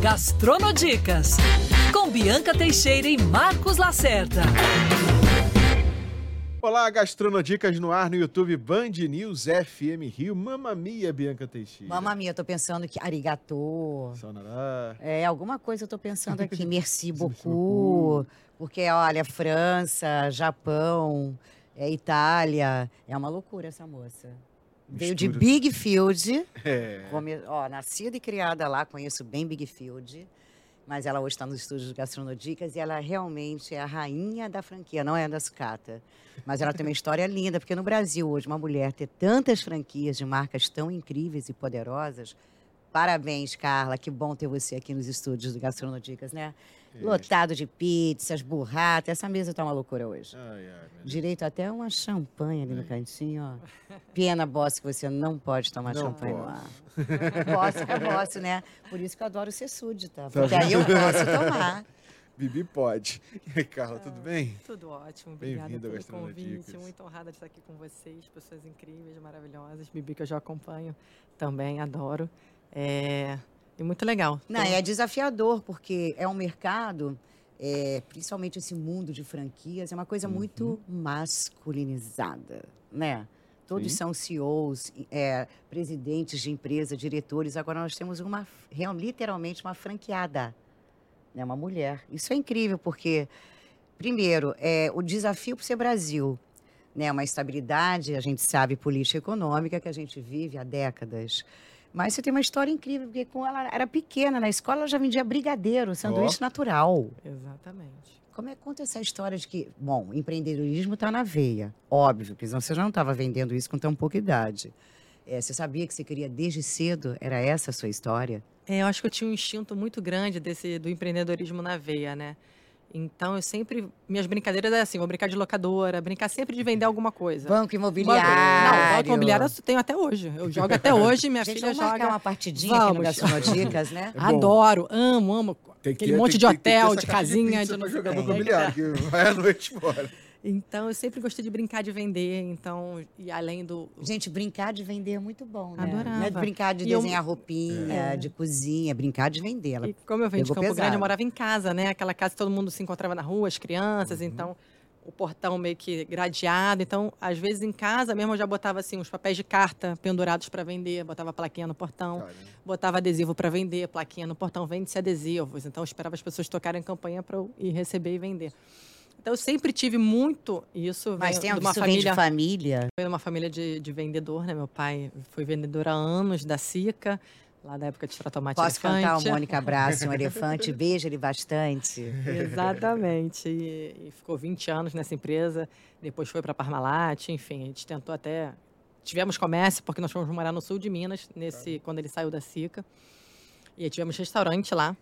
Gastronodicas, com Bianca Teixeira e Marcos Lacerda. Olá, Gastronodicas no ar no YouTube Band News FM Rio. Mamma mia, Bianca Teixeira. Mamma mia, eu tô pensando que arigatô. Sonará. É, alguma coisa eu tô pensando aqui. Merci beaucoup. Porque, olha, França, Japão, é, Itália. É uma loucura essa moça. Veio de. Big Field. É. Come- ó, nascida e criada lá, conheço bem Big Field. Mas ela hoje está nos estúdios Gastronodicas e ela realmente é a rainha da franquia, não é da sucata. Mas ela tem uma história linda, porque no Brasil hoje, uma mulher ter tantas franquias de marcas tão incríveis e poderosas. Parabéns, Carla. Que bom ter você aqui nos estúdios do Gastronodicas, né? É. Lotado de pizzas, burrata. Essa mesa tá uma loucura hoje. Ai, ai. Direito até uma champanhe ali no cantinho, ó. Pena, boss, que você não pode tomar Não champanhe posso. lá. Boss é boss, né? Por isso que eu adoro ser súdita. Tá Porque aí eu posso tomar. Bibi pode. E aí, Carla, tudo bem? Tudo ótimo, obrigada Bem-vindo ao pelo convite. Muito honrada de estar aqui com vocês, pessoas incríveis, maravilhosas. Bibi, que eu já acompanho também, adoro. É, E muito legal. Não, Tô- é desafiador, porque é um mercado, é, principalmente esse mundo de franquias, é uma coisa muito masculinizada, né? Todos Sim. são CEOs, é, presidentes de empresa, diretores. Agora nós temos uma, literalmente, uma franqueada, né? Uma mulher. Isso é incrível, porque, primeiro, é, o desafio para ser Brasil, né? Uma estabilidade, a gente sabe, política e econômica que a gente vive há décadas. Mas você tem uma história incrível, porque quando ela era pequena, na escola ela já vendia brigadeiro, sanduíche natural. Exatamente. Como é que conta essa história de que, bom, empreendedorismo está na veia, óbvio, porque senão você já não estava vendendo isso com tão pouca idade. É, você sabia que você queria desde cedo? Era essa a sua história? É, eu acho que eu tinha um instinto muito grande desse do empreendedorismo na veia, né? Então eu sempre. Minhas brincadeiras é assim: vou brincar de locadora, brincar sempre de vender alguma coisa. Banco imobiliário. Não, banco imobiliário eu tenho até hoje. Eu jogo até hoje, minha Gente, filha vamos marcar joga. uma partidinha aqui no Vamos. Gastronodicas, né? É. Adoro, amo, amo. Tem que Aquele ter- monte tem de hotel, de casinha, de não banco imobiliário, que vai à noite embora. Então, eu sempre gostei de brincar de vender, então, e além do... Gente, brincar de vender é muito bom, né? Adorava. Não é de brincar de E eu- desenhar roupinha, É. de cozinha, é brincar de vender. Ela E como eu venho de Campo Grande, pesado. eu morava em casa, né? Aquela casa que todo mundo se encontrava na rua, as crianças, então o portão meio que gradeado. Então, às vezes em casa mesmo eu já botava assim uns papéis de carta pendurados para vender, botava plaquinha no portão, Caramba. botava adesivo para vender, plaquinha no portão, vende-se adesivos. Então, eu esperava as pessoas tocarem campanha para eu ir receber e vender. Então, eu sempre tive muito isso. Mas venho tem de uma isso vem de família família. Foi uma família de, de vendedor, né? Meu pai foi vendedor há anos da Sica, lá da época de Tratomate Posso Elefante. cantar o Mônica Abraço, um elefante? Beija ele bastante. Exatamente. E, e ficou 20 anos nessa empresa, depois foi para Parmalat, enfim, a gente tentou até. Tivemos comércio, porque nós fomos morar no sul de Minas, nesse, quando ele saiu da Sica. E aí tivemos restaurante lá.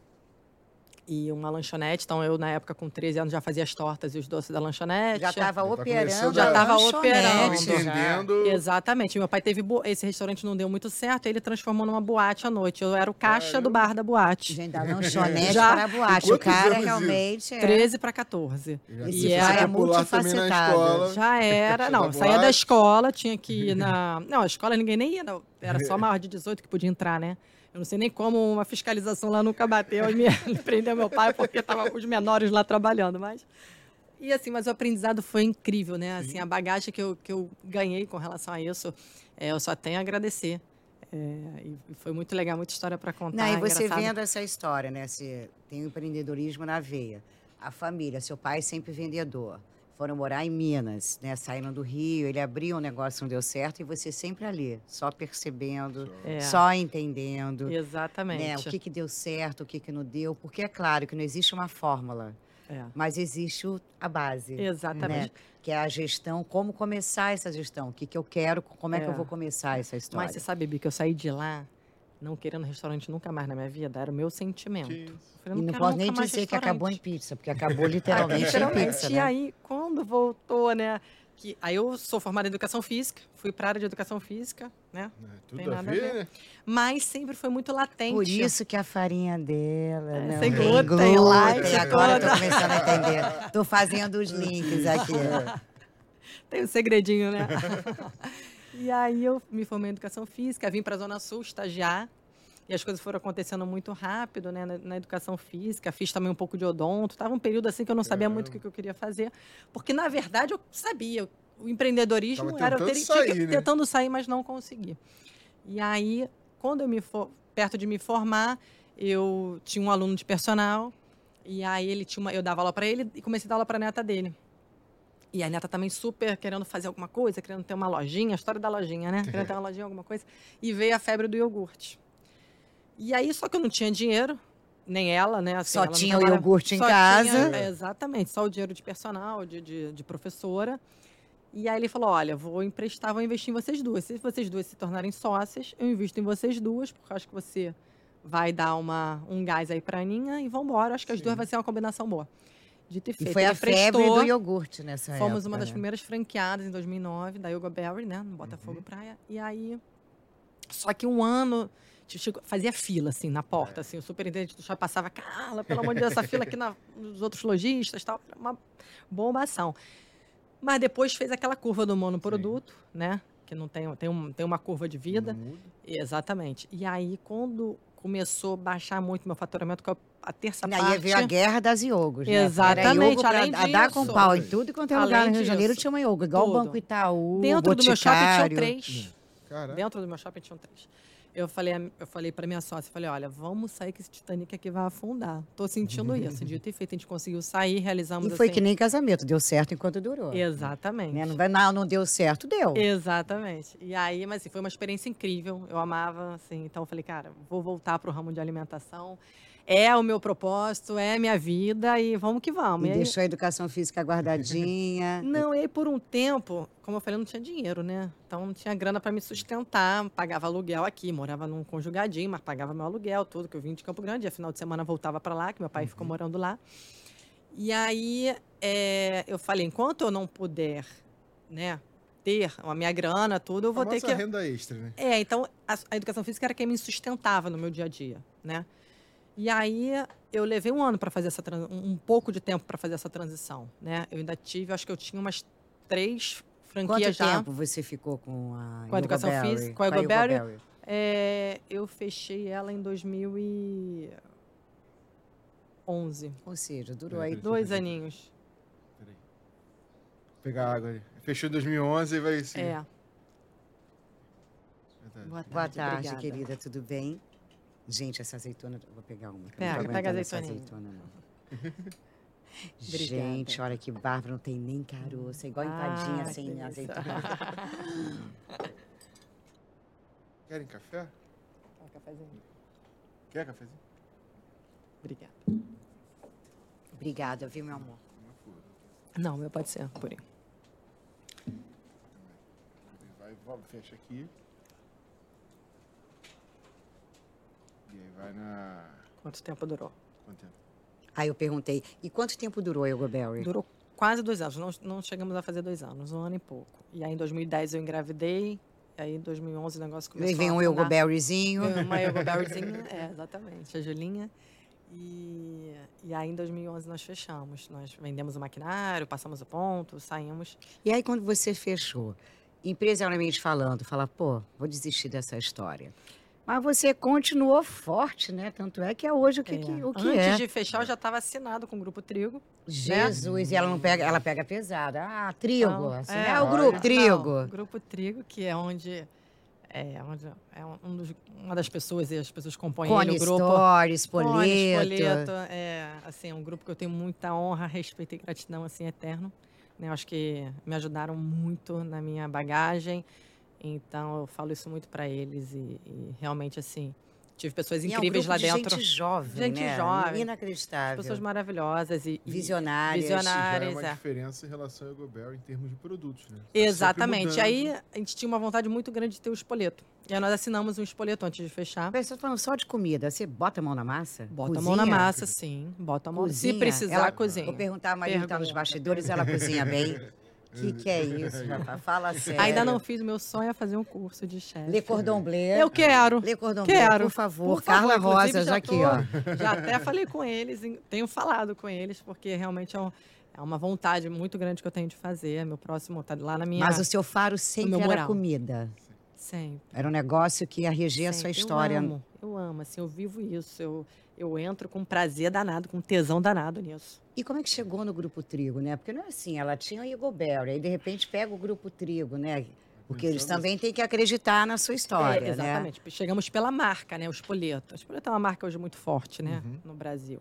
E uma lanchonete. Então, eu, na época, com 13 anos, já fazia as tortas e os doces da lanchonete. Já estava tá operando. Já a tava lanchonete, operando. já. Entendendo. Exatamente. Meu pai teve. bo- Esse restaurante não deu muito certo, aí ele transformou numa boate à noite. Eu era o caixa do bar da boate. Gente, da lanchonete Já. para a boate. O cara realmente é... 13 para 14. Já fosse é na multifacetado. escola. Já era. Não, saía da escola, tinha que ir na. Não, a escola ninguém nem ia, não. Era só maior de 18 que podia entrar, né? Eu não sei nem como uma fiscalização lá nunca bateu e me prendeu meu pai porque tava com os menores lá trabalhando, mas. E assim, mas o aprendizado foi incrível, né? Assim, a bagagem que eu, que eu ganhei com relação a isso, é, eu só tenho a agradecer. É, e e foi muito legal, muita história para contar. Não, e você engraçado. vendo essa história, né? Você tem o empreendedorismo na veia. A família, seu pai sempre vendedor. Foram morar em Minas, né? Saíram do Rio, ele abriu um negócio, não deu certo, e você sempre ali, só percebendo, É, só entendendo. Exatamente. Né, o que, que deu certo, o que, que não deu, porque é claro que não existe uma fórmula, É, mas existe o- a base. exatamente. Né? Que é a gestão, como começar essa gestão, o que, que eu quero, como é, que É. eu vou começar essa história. Mas você sabe, Bibi, que eu saí de lá não querendo restaurante nunca mais na minha vida. Era o meu sentimento. Eu falei, E não quero posso nem dizer que acabou em pizza, porque acabou literalmente, Literalmente. em pizza, E né? aí, quando voltou, né? Que, aí eu sou formada em educação física, fui para a área de educação física, né? É, Tudo Tem a nada a ver, ver. né? Mas sempre foi muito latente. Por isso que a farinha dela É, não sem tem glúten, glúten. light, Agora eu tô começando a entender. Tô fazendo os links aqui. Tem um segredinho, né? E aí eu me formei em educação física, vim para a Zona Sul estagiar. E as coisas foram acontecendo muito rápido, né? Na, na educação física, fiz também um pouco de odonto. Tava um período assim que eu não sabia muito o que, que eu queria fazer. Porque, na verdade, eu sabia. O empreendedorismo Tava era eu ter, que- sair, né? tentando sair, mas não consegui. E aí, quando eu me for, perto de me formar, eu tinha um aluno de personal. E aí ele tinha uma, eu dava aula para ele e comecei a dar aula para a neta dele. E a neta também super querendo fazer alguma coisa, querendo ter uma lojinha, a história da lojinha, né? Querendo ter uma lojinha, alguma coisa. E veio a febre do iogurte. E aí, só que eu não tinha dinheiro, nem ela, né? assim, Só ela tinha o iogurte em casa. tinha- é, exatamente, só o dinheiro de personal, de, de, de professora. E aí ele falou: olha, vou emprestar, vou investir em vocês duas. Se vocês duas se tornarem sócias, eu invisto em vocês duas, porque acho que você vai dar uma, um gás aí pra Aninha e vambora. Acho que as Sim. duas vai ser uma combinação boa. Dito e E feito. foi ele a febre do iogurte nessa época. Fomos uma das né? primeiras franqueadas em 2009 da Yoga Berry, né, no Botafogo Praia. E aí, só que um ano fazia fila assim na porta, assim, o superintendente do shopping passava, Carla, pelo amor de Deus, essa fila aqui na, nos outros lojistas, tal, era uma bombação. Mas depois fez aquela curva do monoproduto, né? Que não tem, tem, um, tem uma curva de vida. Exatamente. E aí, quando começou a baixar muito meu faturamento, que eu- a terça E parte... aí veio a guerra das iogos, né? Exatamente, Era iogo pra além a dar com disso. pau em tudo quanto é lugar no Rio de Janeiro disso, tinha uma iogo. Igual o. Banco Itaú, Dentro do meu shopping tinham três. Caraca. Dentro do meu shopping tinham três. Eu falei, eu falei para minha sócia, falei, olha, vamos sair que esse Titanic aqui vai afundar. Tô sentindo isso. Dito e feito, a gente conseguiu sair, realizamos E foi assim. que nem casamento, deu certo enquanto durou. Exatamente. Né? Não, vai, não, não deu certo, deu. Exatamente. E aí, mas assim, foi uma experiência incrível. Eu amava, assim. Então eu falei, cara, vou voltar pro ramo de alimentação. É o meu propósito, é a minha vida e vamos que vamos. E E aí- deixou a educação física guardadinha. Não, e aí por um tempo, como eu falei, eu não tinha dinheiro, né? Então não tinha grana para me sustentar, pagava aluguel aqui, morava num conjugadinho, mas pagava meu aluguel, tudo, que eu vim de Campo Grande, e final de semana voltava para lá, que meu pai ficou morando lá. E aí é, eu falei, enquanto eu não puder, né, ter a minha grana, tudo, eu vou ter Famosa que renda extra, né? é, então a, a educação física era quem me sustentava no meu dia a dia, né? E aí eu levei um ano para fazer essa um pouco de tempo para fazer essa transição, né? Eu ainda tive, acho que eu tinha umas três Quanto franquias já. tempo você ficou com a Com a educação Berry? física, com a Yoga Berry? Berry? É, eu fechei ela em 2011, Ou seja, durou aí dois Peraí. aninhos. Peraí. Vou pegar água ali. Fechou em 2011 e vai seguir. É. Boa tarde, Boa tarde, querida, tudo bem? Gente, essa azeitona, vou pegar uma. Pega, pega a azeitoninha. azeitona. Gente, olha que bárbaro, não tem nem caroço, é igual empadinha Ah, que sem delícia. azeitona. Querem café? Um cafezinho. Quer cafezinho? Obrigada. Obrigada, viu, meu amor? Não, meu pode ser, por aí. Vai, vai, fecha aqui. E aí vai na. Quanto tempo durou? Quanto tempo? Aí eu perguntei, e quanto tempo durou a Yoga Berry? Durou quase dois anos. Não, não chegamos a fazer dois anos, um ano e pouco. E aí, em 2010, eu engravidei. E aí, em 2011, o negócio começou Aí vem a um Yoga afundar. Berryzinho. Veio Uma Yoga Berryzinha, é, exatamente, a Julinha. E, e aí, em 2011, nós fechamos. Nós vendemos o maquinário, passamos o ponto, saímos. E aí, quando você fechou, empresarialmente falando, fala, pô, vou desistir dessa história. Mas você continuou forte, né? Tanto é que é hoje o que, É. que- o que Antes é. de fechar, eu já estava assinado com o Grupo Trigo. Jesus, e ela não pega, ela pega pesada. Ah, trigo. Então, assim, é, é, o grupo, Não, trigo. Grupo Trigo, que é onde... É, onde é um dos- uma das pessoas, e as pessoas compõem ele, Cone o grupo. Stories, Cone, Spoleto. É, assim, é um grupo que eu tenho muita honra, respeito e gratidão, assim, eterno. Né? Acho que me ajudaram muito na minha bagagem, então eu falo isso muito para eles e, e realmente, assim, tive pessoas E é um incríveis grupo lá de dentro. Gente jovem, Gente né? jovem. Inacreditável. Pessoas maravilhosas e, Visionárias. visionárias. Já é uma é. diferença em relação ao Egoberry em termos de produtos, né? Tá Exatamente. sempre Aí a gente tinha uma vontade muito grande de ter o espoleto. E aí nós assinamos um espoleto antes de fechar. Mas você tá falando só de comida. Você bota a mão na massa? Bota a mão na Cozinha? massa, sim. Bota a mão. Cozinha? Se precisar, Ela- cozinha. Vou perguntar a Maria que tá nos bastidores, ela cozinha bem. O que, que é isso, rapaz? Fala sério. Ainda não fiz, meu sonho é fazer um curso de chefe. Le Cordon Bleu. Eu quero. Le Cordon Bleu, Quero. por favor. Por Carla favor, Rosa, já aqui, ó. Já até falei com eles, tenho falado com eles, porque realmente é, um- é uma vontade muito grande que eu tenho de fazer. Meu próximo tá lá na minha. Mas o seu faro sempre era moral. comida. Sempre. Era um negócio que ia reger a sua história. Eu amo, eu amo, assim, eu vivo isso. Eu, eu entro com prazer danado, com tesão danado nisso. E como é que chegou no Grupo Trigo, né? Porque não é assim, ela tinha o Igor Berry, aí de repente pega o Grupo Trigo, né? Porque eles Pensando também têm que acreditar na sua história, É, né? exatamente. Chegamos pela marca, né? O Espoleto. O Espoleto é uma marca hoje muito forte, né? Uhum. No Brasil.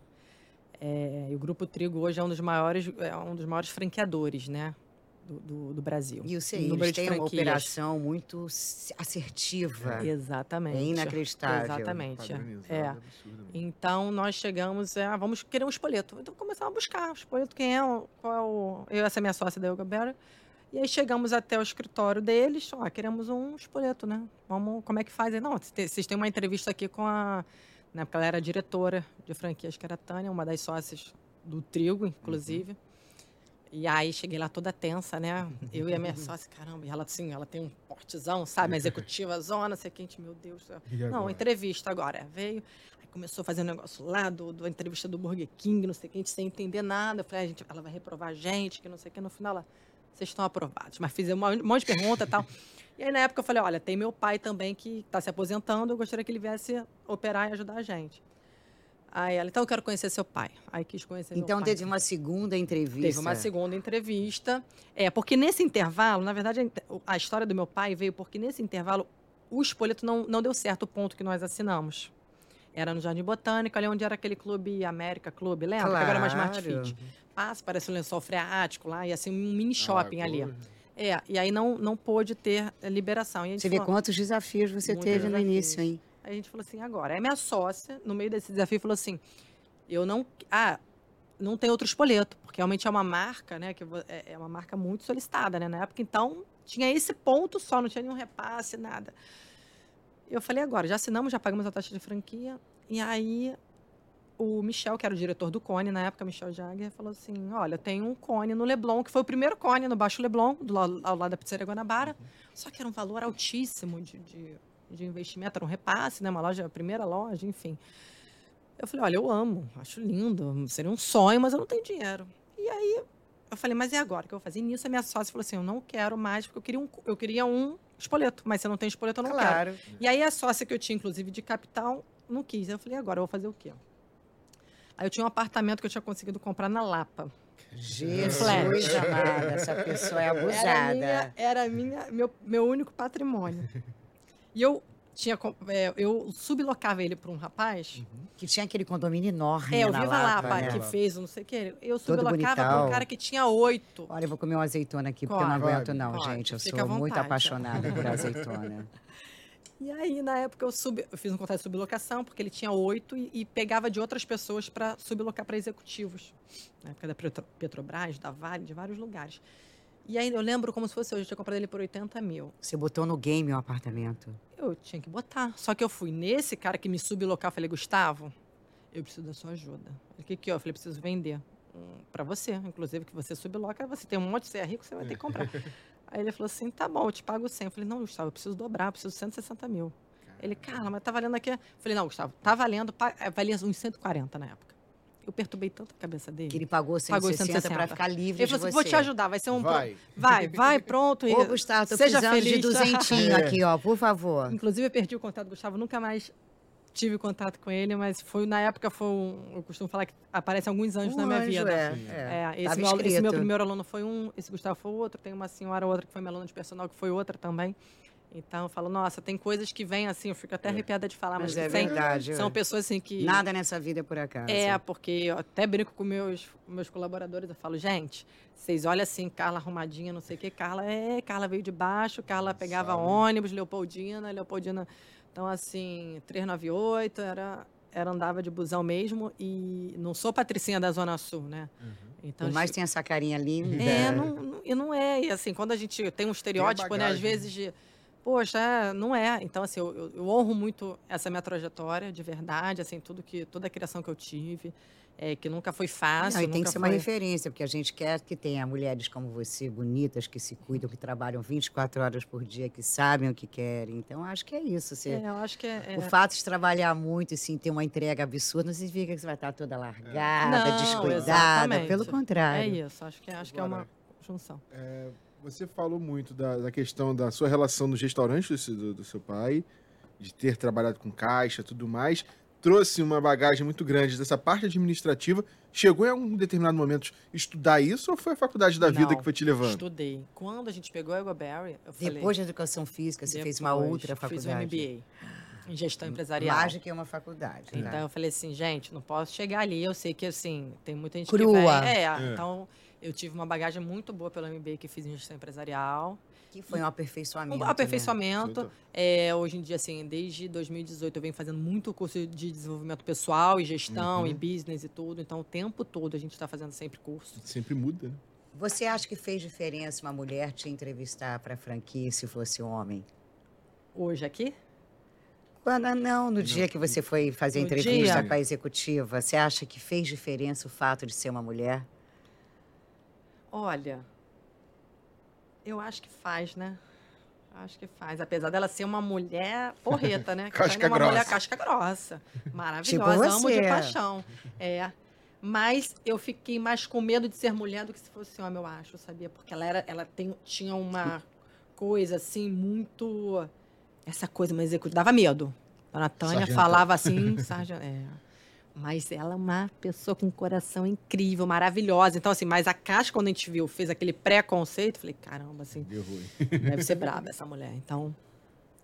É, e o Grupo Trigo hoje é um dos maiores, é um dos maiores franqueadores, né? Do, do, do Brasil. E o Número eles têm uma operação muito assertiva. Exatamente. É inacreditável. Exatamente. É. absurdamente. Então nós chegamos, é, vamos querer um espoleto. Então começamos a buscar o espoleto, quem é, qual é o. Eu, essa é minha sócia da Yoga Berry. E aí chegamos até o escritório deles, ó, queremos um espoleto, né? Vamos, como é que faz? Não, vocês têm uma entrevista aqui com a. Na época ela era diretora de franquias, que era a Tânia, uma das sócias do Trigo, inclusive. E aí cheguei lá toda tensa, né? Eu e a minha sócia, caramba, e ela assim, ela tem um portezão, sabe? Uma executiva zona, sei quente, meu Deus do céu. Não, entrevista agora. Veio, aí começou a fazer um negócio lá, do, do entrevista do Burger King, não sei o que, a gente sem entender nada. Eu falei, a gente, ela vai reprovar a gente, que não sei o que. No final, ela, vocês estão aprovados. Mas fiz um monte de pergunta e tal. E aí, na época, eu falei, olha, tem meu pai também que está se aposentando, eu gostaria que ele viesse operar e ajudar a gente. Aí ela, então eu quero conhecer seu pai. Aí quis conhecer meu Então teve uma segunda entrevista. Teve uma segunda entrevista. É, porque nesse intervalo, na verdade, a história do meu pai veio porque nesse intervalo o espoleto não, não deu certo o ponto que nós assinamos. Era no Jardim Botânico, ali onde era aquele clube América Clube, lembra? Que agora é uma Smart Claro. Fit. Passa, parece um lençol freático lá, e assim, um mini shopping Ah, ali. É, e aí não, não pôde ter liberação. Você vê falou- quantos desafios você teve no desafios. início, hein? A gente falou assim, agora. Aí minha sócia, no meio desse desafio, falou assim: eu não. Ah, não tem outro espoleto, porque realmente é uma marca, né? Que é é uma marca muito solicitada, né? Na época, então, tinha esse ponto só, não tinha nenhum repasse, nada. Eu falei, agora, já assinamos, já pagamos a taxa de franquia. E aí o Michel, que era o diretor do Cone, na época, Michel Jagger, falou assim: olha, tem um cone no Leblon, que foi o primeiro cone no Baixo Leblon, do lado, ao lado da Pizzaria Guanabara. Só que era um valor altíssimo de, de, de investimento, era um repasse, né? Uma loja, a primeira loja, enfim. Eu falei, olha, eu amo, acho lindo, seria um sonho, mas eu não tenho dinheiro. E aí eu falei, mas e agora? O que eu vou fazer? E nisso a minha sócia falou assim: eu não quero mais, porque eu queria um, eu queria um espoleto, mas se eu não tenho espoleto, eu não quero. Claro. E aí a sócia que eu tinha, inclusive, de capital, não quis. Eu falei, agora eu vou fazer o quê? Aí eu tinha um apartamento que eu tinha conseguido comprar na Lapa. Jesus Flash. amada, essa pessoa é Era, abusada. minha, era minha, meu, meu único patrimônio. E eu tinha, é, eu sublocava ele para um rapaz. Que tinha aquele condomínio enorme É, o na Viva Lapa, Lapa, né? que fez, não sei o quê. Eu sublocava para um cara que tinha oito. Olha, eu vou comer uma azeitona aqui, porque eu não aguento não, pode, gente. Eu sou muito apaixonada por azeitona. E aí, na época, eu, sub, eu fiz um contrato de sublocação, porque ele tinha oito e, e pegava de outras pessoas para sublocar para executivos. Na época da Petro- Petrobras, da Vale, de vários lugares. E aí eu lembro como se fosse hoje, eu tinha comprado ele por 80 mil. Você botou no game o apartamento. Eu tinha que botar. Só que eu fui nesse cara que me sublocar, eu falei, Gustavo, eu preciso da sua ajuda. Ele, o que que é? Eu falei, preciso vender um, para você, inclusive, que você subloca, você tem um monte, você é rico, você vai ter que comprar. Aí ele falou assim, tá bom, eu te pago 100. Eu falei, não, Gustavo, eu preciso dobrar, eu preciso de 160 mil. Ele, cara, mas tá valendo aqui. Eu falei, não, Gustavo, tá valendo, é, valia uns 140 na época. Eu perturbei tanto a cabeça dele. Que ele pagou 160, Pagou para 160. ficar livre Ele de falou você. assim, vou te ajudar, vai ser um... pro- Vai. Vai, vai, pronto. e Ô, Gustavo, tô seja precisando feliz. de duzentinho aqui, ó, por favor. Inclusive, eu perdi o contato do Gustavo, nunca mais tive contato com ele, mas foi na época foi um, eu costumo falar que aparecem alguns anjos Um na minha anjo, vida. É, é. É, esse, meu, esse meu primeiro aluno foi um, esse Gustavo foi outro, tem uma senhora outra que foi minha aluna de personal que foi outra também. Então eu falo, nossa, tem coisas que vêm assim, eu fico até arrepiada de falar, mas, Mas é tem- verdade. são é. pessoas assim que Nada nessa vida é por acaso. é, porque eu até brinco com meus meus colaboradores, eu falo, gente, vocês olham assim, Carla arrumadinha, não sei o que, Carla é, Carla veio de baixo, Carla pegava Sabe. ônibus, Leopoldina, Leopoldina, então assim, 398, era era andava de busão mesmo e não sou patricinha da Zona Sul, né? Então Por mais tem essa carinha linda. é, não, não- e não é. E assim, quando a gente tem um estereótipo, né, às bagagem, vezes de. Poxa, é, não é. Então, assim, eu, eu- eu honro muito essa minha trajetória, de verdade, assim, tudo que, toda a criação que eu tive, é, que nunca foi fácil. Não, e tem que nunca ser uma foi- referência, porque a gente quer que tenha mulheres como você, bonitas, que se cuidam, que trabalham 24 horas por dia, que sabem o que querem. Então, acho que é isso. Você, É, eu acho que é. é- O fato de trabalhar muito e sim ter uma entrega absurda não significa que você vai estar toda largada, Não, descuidada. exatamente. Pelo É contrário. isso, acho que, acho que é uma Agora, junção. Você falou muito da, da questão da sua relação nos restaurantes do, do, do seu pai, de ter trabalhado com caixa tudo mais. Trouxe uma bagagem muito grande dessa parte administrativa. Chegou em algum determinado momento estudar isso ou foi a faculdade da vida Não, que foi te levando? Estudei. Quando a gente pegou a Egoberry, eu falei... Depois da educação física, você fez uma outra faculdade. Fiz um MBA em gestão empresarial. Mágica é uma faculdade. né? Então eu falei assim, gente, não posso chegar ali. Eu sei que assim, tem muita gente Crua. que vem. É, É. então eu tive uma bagagem muito boa pelo MBA que fiz em gestão empresarial. Que foi um aperfeiçoamento. Um né? aperfeiçoamento. Total. É, hoje em dia, assim, desde 2018 eu venho fazendo muito curso de desenvolvimento pessoal e gestão Uhum. e business e tudo. Então o tempo todo a gente está fazendo sempre curso. Sempre muda, né? Você acha que fez diferença uma mulher te entrevistar para franquia se fosse homem? Hoje aqui, Quando não, no dia que você foi fazer No entrevista dia? com a executiva, você acha que fez diferença o fato de ser uma mulher? Olha, eu acho que faz, né? Acho que faz. Apesar dela ser uma mulher porreta, né? Que a Casca Tânia é uma mulher grossa. casca grossa. Maravilhosa, amo você. de paixão. É. Mas eu fiquei mais com medo de ser mulher do que se fosse homem, eu acho, sabia? Porque ela, era, ela tem, tinha uma coisa, assim, muito... Essa coisa mais executiva. Dava medo. Dona Tânia Sargentão. falava assim, sargento, é. Mas ela é uma pessoa com um coração incrível, maravilhosa. Então, assim, mas a Caixa, quando a gente viu, fez aquele preconceito, falei, caramba, assim, Deu ruim. deve ser braba essa mulher. Então,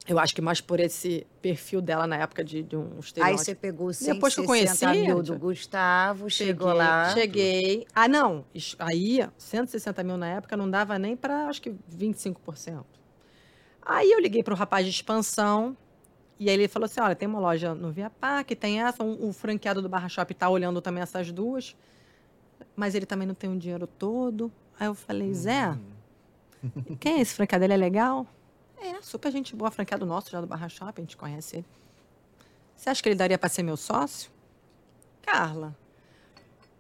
eu acho que mais por esse perfil dela na época de, de um Aí estereótipo. você pegou Depois que eu 160 conheci, mil do Gustavo, chegou lá. Cheguei. Ah, não. Aí, 160 mil na época não dava nem para, acho que, 25%. Aí eu liguei para o rapaz de expansão. E aí ele falou assim: olha, tem uma loja no Via Parque, tem essa, um, um franqueado do Barra Shop está olhando também essas duas. Mas ele também não tem o dinheiro todo. Aí eu falei, Zé, quem é esse franqueado? Ele é legal? É, super gente boa, franqueado nosso já do Barra Shop, a gente conhece ele. Você acha que ele daria para ser meu sócio? Carla,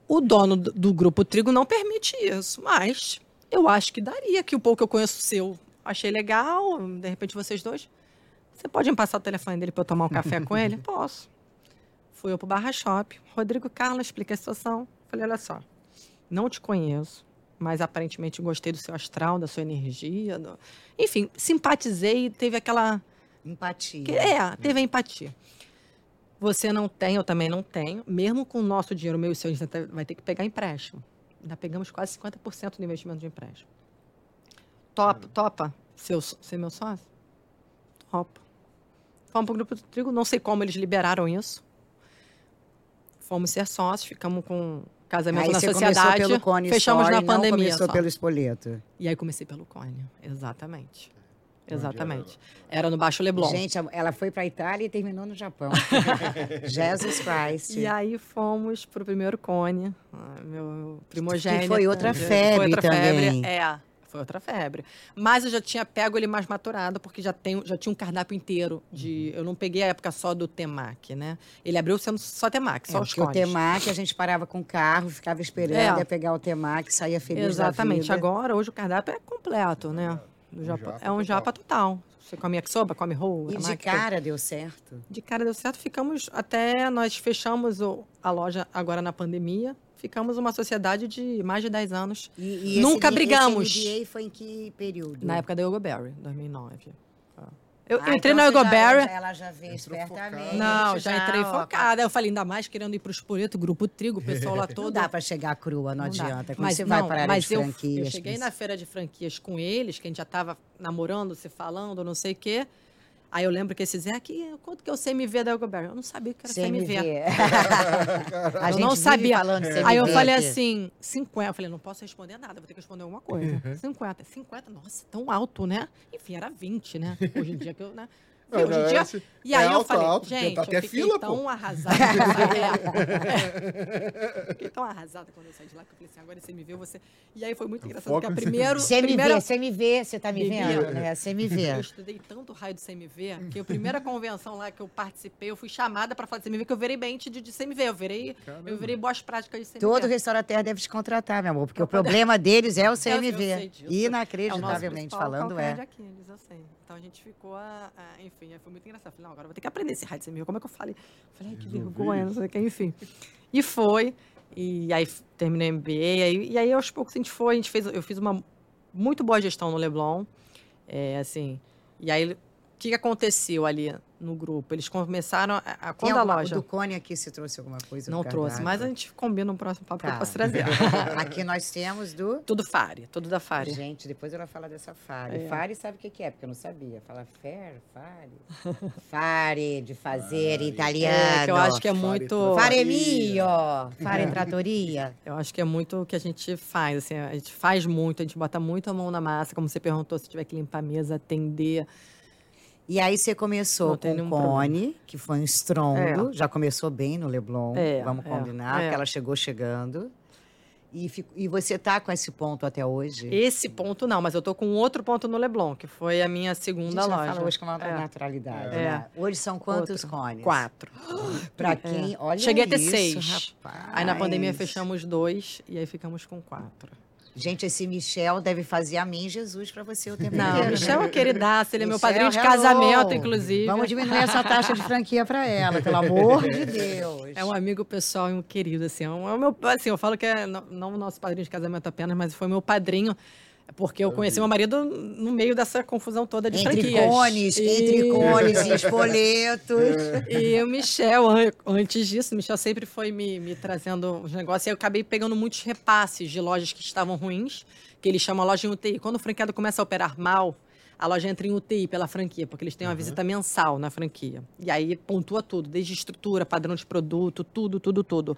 o dono do, do Grupo Trigo não permite isso, mas eu acho que daria, que o pouco que eu conheço seu, achei legal, de repente vocês dois. Você pode me passar o telefone dele para eu tomar um café com ele? Posso. Fui eu pro Barra Shop. Rodrigo Carla, explica a situação. Falei, olha só, não te conheço, mas aparentemente gostei do seu astral, da sua energia. do- Enfim, simpatizei, teve aquela Empatia. É, teve a empatia. Você não tem, eu também não tenho. Mesmo com o nosso dinheiro, o meu e o seu, a gente vai ter que pegar empréstimo. Ainda pegamos quase 50% do investimento de empréstimo. Topa, topa seu, ser meu sócio? Topa. Fomos para o Grupo do Trigo, não sei como eles liberaram isso. Fomos ser sócios, ficamos com casamento Aí na você sociedade. começou pelo Cone fechamos Store na e não pandemia. começou só. pelo espoleto. E aí comecei pelo Cone, exatamente. Exatamente. Era no Baixo Leblon. Gente, ela foi para a Itália e terminou no Japão. Jesus Christ. E aí fomos pro primeiro cone, ah, meu primogênito. Que foi outra Foi febre outra também. febre, é. Foi outra febre. Mas eu já tinha pego ele mais maturado, porque já, tem, já tinha um cardápio inteiro. de Eu não peguei a época só do Temac, né? Ele abriu sendo só Temac, só É, os o. Temac, a gente parava com o carro, ficava esperando, É. ia pegar o Temac, saía feliz Exatamente. Agora, hoje o cardápio é completo, né? Japão. japa é um total. japa total. Você come yakisoba, come roll, E de temaki, cara deu certo. De cara deu certo, ficamos até nós fechamos o- a loja agora na pandemia. Ficamos uma sociedade de mais de 10 anos. E, e Nunca esse, brigamos. Esse MBA foi em que período? Na época da Yogoberry, 2009. Eu Ah, entrei então na já- Yogoberry. Ela já veio espertamente. Não, já entrei ó, focada. Eu falei, ainda mais querendo ir para o Espoleto, Grupo Trigo, o pessoal lá Não todo. dá para chegar crua, não, Não adianta. Quando Mas você vai não, para a área mas de eu, franquias. eu cheguei na feira de franquias com eles, que a gente já estava namorando, se falando, não sei o quê. Aí eu lembro que esses, é aqui, quanto que é o CMV da Yogoberry? Eu não sabia o que era CMV. a Eu gente não sabia. falando de Aí eu falei aqui. assim, 50. Eu falei, não posso responder nada, vou ter que responder alguma coisa. 50. 50, nossa, tão alto, né? Enfim, era 20, né? Hoje em dia que eu, né? Não, Hoje em dia. esse- E é aí eu alto, falei, alto, gente, tá até eu fiquei fila, tão pô. arrasada. É. Fiquei tão arrasada quando eu saí de lá que eu falei assim, agora você me vê, você. E aí foi muito engraçado, porque a no primeiro. CMV, primeira- CMV, você tá me Bebia. vendo? né? Eu CMV. estudei tanto raio do CMV que a primeira convenção lá que eu participei, eu fui chamada para falar de CMV, que eu virei bench de, de CMV. Eu virei, Caramba. eu virei boas práticas de CMV. Todo restaurateur deve te contratar, meu amor, porque o problema deles é o Eu- eu sei CMV. disso. É o Inacreditavelmente falando, é. de Aquiles, eu sei. Então a gente ficou, a, a- enfim, foi muito engraçado. Falei, não, agora vou ter que aprender esse rádio CMV. Como é que eu falei? Falei, ai, que Resolvi vergonha, não sei o que, enfim. E foi. E aí terminei o MBA. E aí, e aí aos poucos a gente foi, a gente fez, eu fiz uma muito boa gestão no Leblon. É, assim, e aí, o que, que aconteceu ali no grupo? Eles começaram, a, a- Tem quando a loja... O do Cone aqui se trouxe alguma coisa? Não trouxe, mas a gente combina no próximo papo que eu Tá. posso trazer. Aqui nós temos do... tudo Fari, tudo da Fari. Gente, depois ela fala dessa Fare. É. Fare sabe o que que é, porque eu não sabia. Fala fer, fare. Fare, de fazer italiano. É, que eu acho que é Fari muito... Fare mio, fare trattoria. Eu acho que é muito o que a gente faz, assim, a gente faz muito, a gente bota muito a mão na massa, como você perguntou, se tiver que limpar a mesa, atender. E aí você começou Não com o Cone, que foi um estrondo. Já começou bem no Leblon, É, vamos é, combinar, é. que ela chegou chegando. E, e você tá com esse ponto até hoje? Esse ponto não, mas eu tô com outro ponto no Leblon, que foi a minha a gente segunda loja. fala hoje com uma É. naturalidade. É. né? Hoje são quantos Outro. cones? Quatro. Pra quem, olha Cheguei a ter isso, seis. rapaz. Aí na pandemia fechamos dois e aí ficamos com quatro. Gente, esse Michel deve fazer a mim Jesus pra você o tempo Não, inteiro. Michel é queridaço, ele é meu padrinho de hello. casamento, inclusive. Vamos diminuir essa taxa de franquia pra ela, pelo amor de Deus. É um amigo pessoal e um querido, assim. É, um, é meu, assim, eu falo que é não o nosso padrinho de casamento apenas, mas foi meu padrinho, porque eu conheci meu marido no meio dessa confusão toda de Entre franquias. cones, E- entre cones e espoletos. E o Michel, an- antes disso, o Michel sempre foi me, me trazendo os negócios. E eu acabei pegando muitos repasses de lojas que estavam ruins, que eles chamam a loja em UTI. Quando o franqueado começa a operar mal, a loja entra em UTI pela franquia, porque eles têm uma visita mensal na franquia. E aí pontua tudo, desde estrutura, padrão de produto, tudo, tudo, tudo.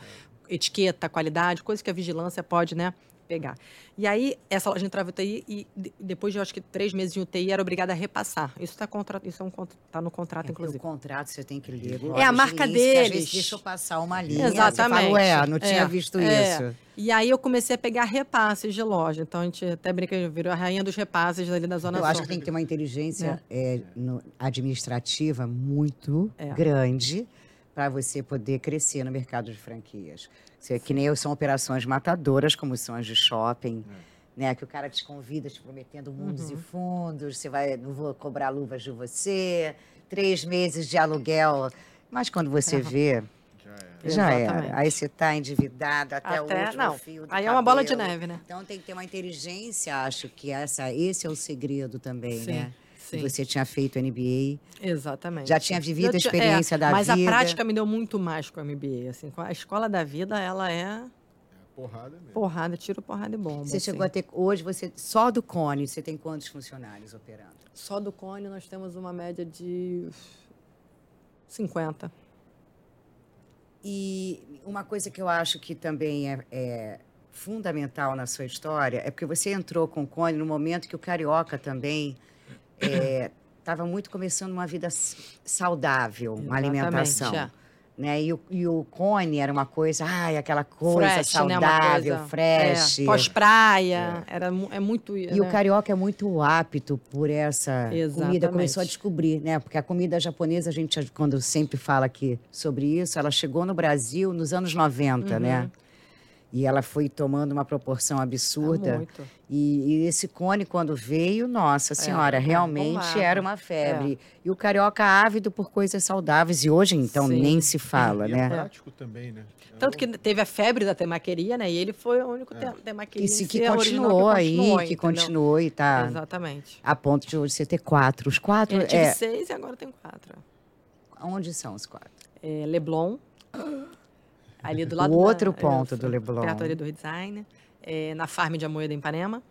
Etiqueta, qualidade, coisa que a vigilância pode, né? Pegar. E aí, essa loja entrava em UTI e de- depois de, eu acho que, três meses em UTI, era obrigada a repassar. Isso está contra... Isso é um, contra- tá no contrato, O inclusive. contrato você tem que ler. É a marca vezes deles. deixa eu passar uma linha. Exatamente. Você fala, ué, não tinha É, visto é. isso. E aí eu comecei a pegar repasses de loja. Então a gente até brinca, virou a rainha dos repasses ali da Zona Eu Sul. acho que tem que ter uma inteligência é, no- administrativa muito É. grande para você poder crescer no mercado de franquias. Você, que nem eu, são operações matadoras, como são as de shopping, né? Que o cara te convida te prometendo mundos Uhum. e fundos, você vai, não vou cobrar luvas de você, três meses de aluguel. Mas quando você vê, Já era. já Exatamente. era. Aí você está endividado até, o Até, último não, fio do aí é uma bola de cabelo. neve, né? Então tem que ter uma inteligência, acho que essa, esse é o segredo também, Sim, né? Sim. Você tinha feito NBA, Exatamente. já tinha vivido a tinha- experiência é, da mas vida. a prática me deu muito mais com a MBA. Assim, a escola da vida, ela é Porrada mesmo. porrada, tiro, porrada e bomba. Você assim. chegou a ter hoje você só do Cone, você tem quantos funcionários operando? Só do Cone nós temos uma média de 50. E uma coisa que eu acho que também é, é fundamental na sua história é porque você entrou com o Cone no momento que o carioca também estava muito começando uma vida saudável, uma Exatamente, alimentação. é. Né? E, o, e o Cone era uma coisa, ai, aquela coisa Fresh, né? Saudável, coisa- fresh. É, Pós-praia, era, mu- é muito. E né? o carioca é muito apto por essa comida. Exatamente. Começou a descobrir, né? Porque a comida japonesa, a gente, quando sempre fala aqui sobre isso, ela chegou no Brasil nos anos 90, Uhum. né? E ela foi tomando uma proporção absurda. Muito. E, e esse cone, quando veio, nossa senhora, é, realmente era uma febre. E o carioca ávido por coisas saudáveis. E hoje, então, Sim. nem se fala, E é né? prático também, né? Tanto que teve a febre da temaqueria, né? E ele foi o único te- temaqueria E se, que continuou aí, continuou, que entendeu? continuou e tá Exatamente. a ponto de hoje você ter quatro. Os quatro, Eu tive é, seis e agora tem quatro. onde são os quatro? É, Leblon. Ali do lado O da- outro é, ponto do Leblon. Perto ali do Redesign. É, na Farm de Amoedo, em Ipanema.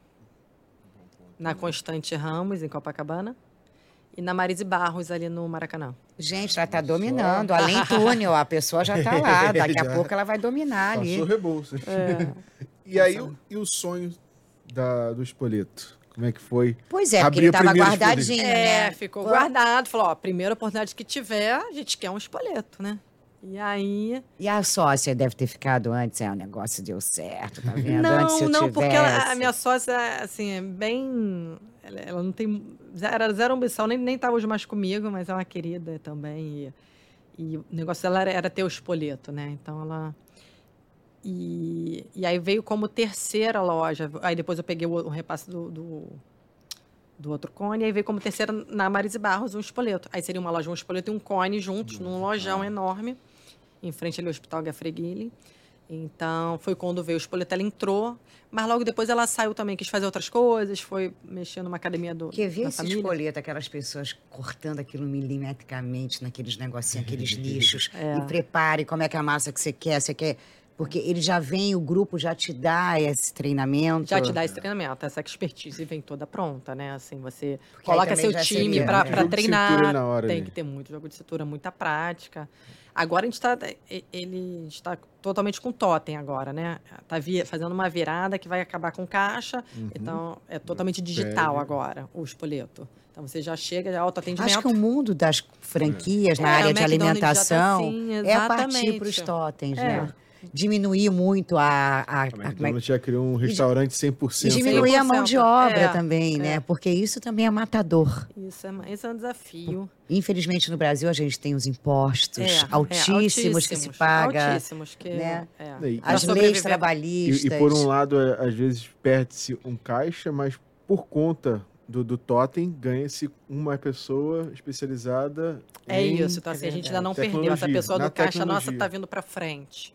Na Constante Ramos, em Copacabana. E na Marise Barros, ali no Maracanã. Gente, ela tá dominando. Além túnel, a pessoa já tá lá. Daqui a pouco ela vai dominar ali. Passou rebolso. É. E aí, o- e o sonho da, do espoleto? Como é que foi? Pois é, porque ele o tava primeiro guardadinho, É, né? ficou Pô, guardado. Falou, ó, primeira oportunidade que tiver, a gente quer um espoleto, né? E aí... E a sócia deve ter ficado antes. É, o negócio deu certo, tá vendo? Não, antes eu não, tivesse. porque ela- a minha sócia, assim, é bem... Ela, ela não tem... Era zero ambição, nem, nem tá hoje mais comigo, mas é uma querida também. E, e o negócio dela era, era ter o espoleto, né? Então ela... E, e aí veio como terceira loja. Aí depois eu peguei o, o repasse do, do, do outro cone, aí veio como terceira na Marise Barros um espoleto. Aí seria uma loja, um espoleto e um cone juntos, num lojão enorme, em frente ali ao Hospital Gafreguili. Então, foi quando veio o espoleto, ela entrou, mas logo depois ela saiu também, quis fazer outras coisas, foi mexer numa academia do, ver da esse família. espoleto, aquelas pessoas cortando aquilo milimetricamente naqueles negocinhos, aqueles nichos, É. e prepare como é que é a massa que você quer, você quer. Porque ele já vem, o grupo já te dá esse treinamento. Já te dá esse treinamento, essa expertise vem toda pronta, né? Assim, você Porque coloca seu time para? Jogo de treinar. cintura na hora tem que ter muito jogo de cintura, muita prática. Agora a gente está ele está totalmente com totem agora, né? Tá vi- fazendo uma virada que vai acabar com caixa. Uhum. Então é totalmente digital Pele. agora o espoleto. Então você já chega de autoatendimento. Acho que o mundo das franquias na É, área de tá alimentação assim, é a partir para os totens, É. né? Diminuir muito a. a, A a- que- McDonald's já criou um restaurante 100%. e diminuir a mão de 100%, obra é, também, né? é. Porque isso também é matador. Isso é, isso é um desafio. Infelizmente, no Brasil, a gente tem os impostos É, é, altíssimos, que se paga. Altíssimos, que, né? é. As leis trabalhistas. E, e por um lado, é, às vezes perde-se um caixa, mas por conta do, do totem, ganha-se uma pessoa especializada É em... isso, então assim, a gente ainda não Tecnologia, perdeu. Essa pessoa do caixa nossa tecnologia. está vindo para frente.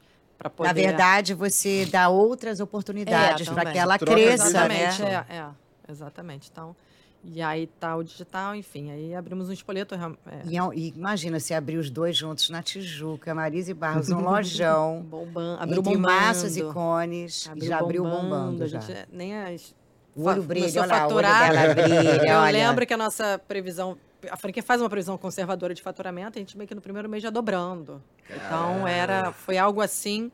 Poder... Na verdade, você dá outras oportunidades É, para que ela Troca cresça, Exatamente, né? é, é, exatamente. Então, e aí tá o digital, enfim, aí abrimos um espoleto. é, E, é e imagina se abrir os dois juntos na Tijuca, Marisa e Barros, um lojão, bombando, abriu entre bombando. massas e cones, e já abriu bombando. a Já. gente nem as O olho brilha, olha lá, o olho dela brilha, Eu olha. lembro que a nossa previsão, a franquia faz uma previsão conservadora de faturamento, a gente meio que no primeiro mês já dobrando. Então era, foi algo assim,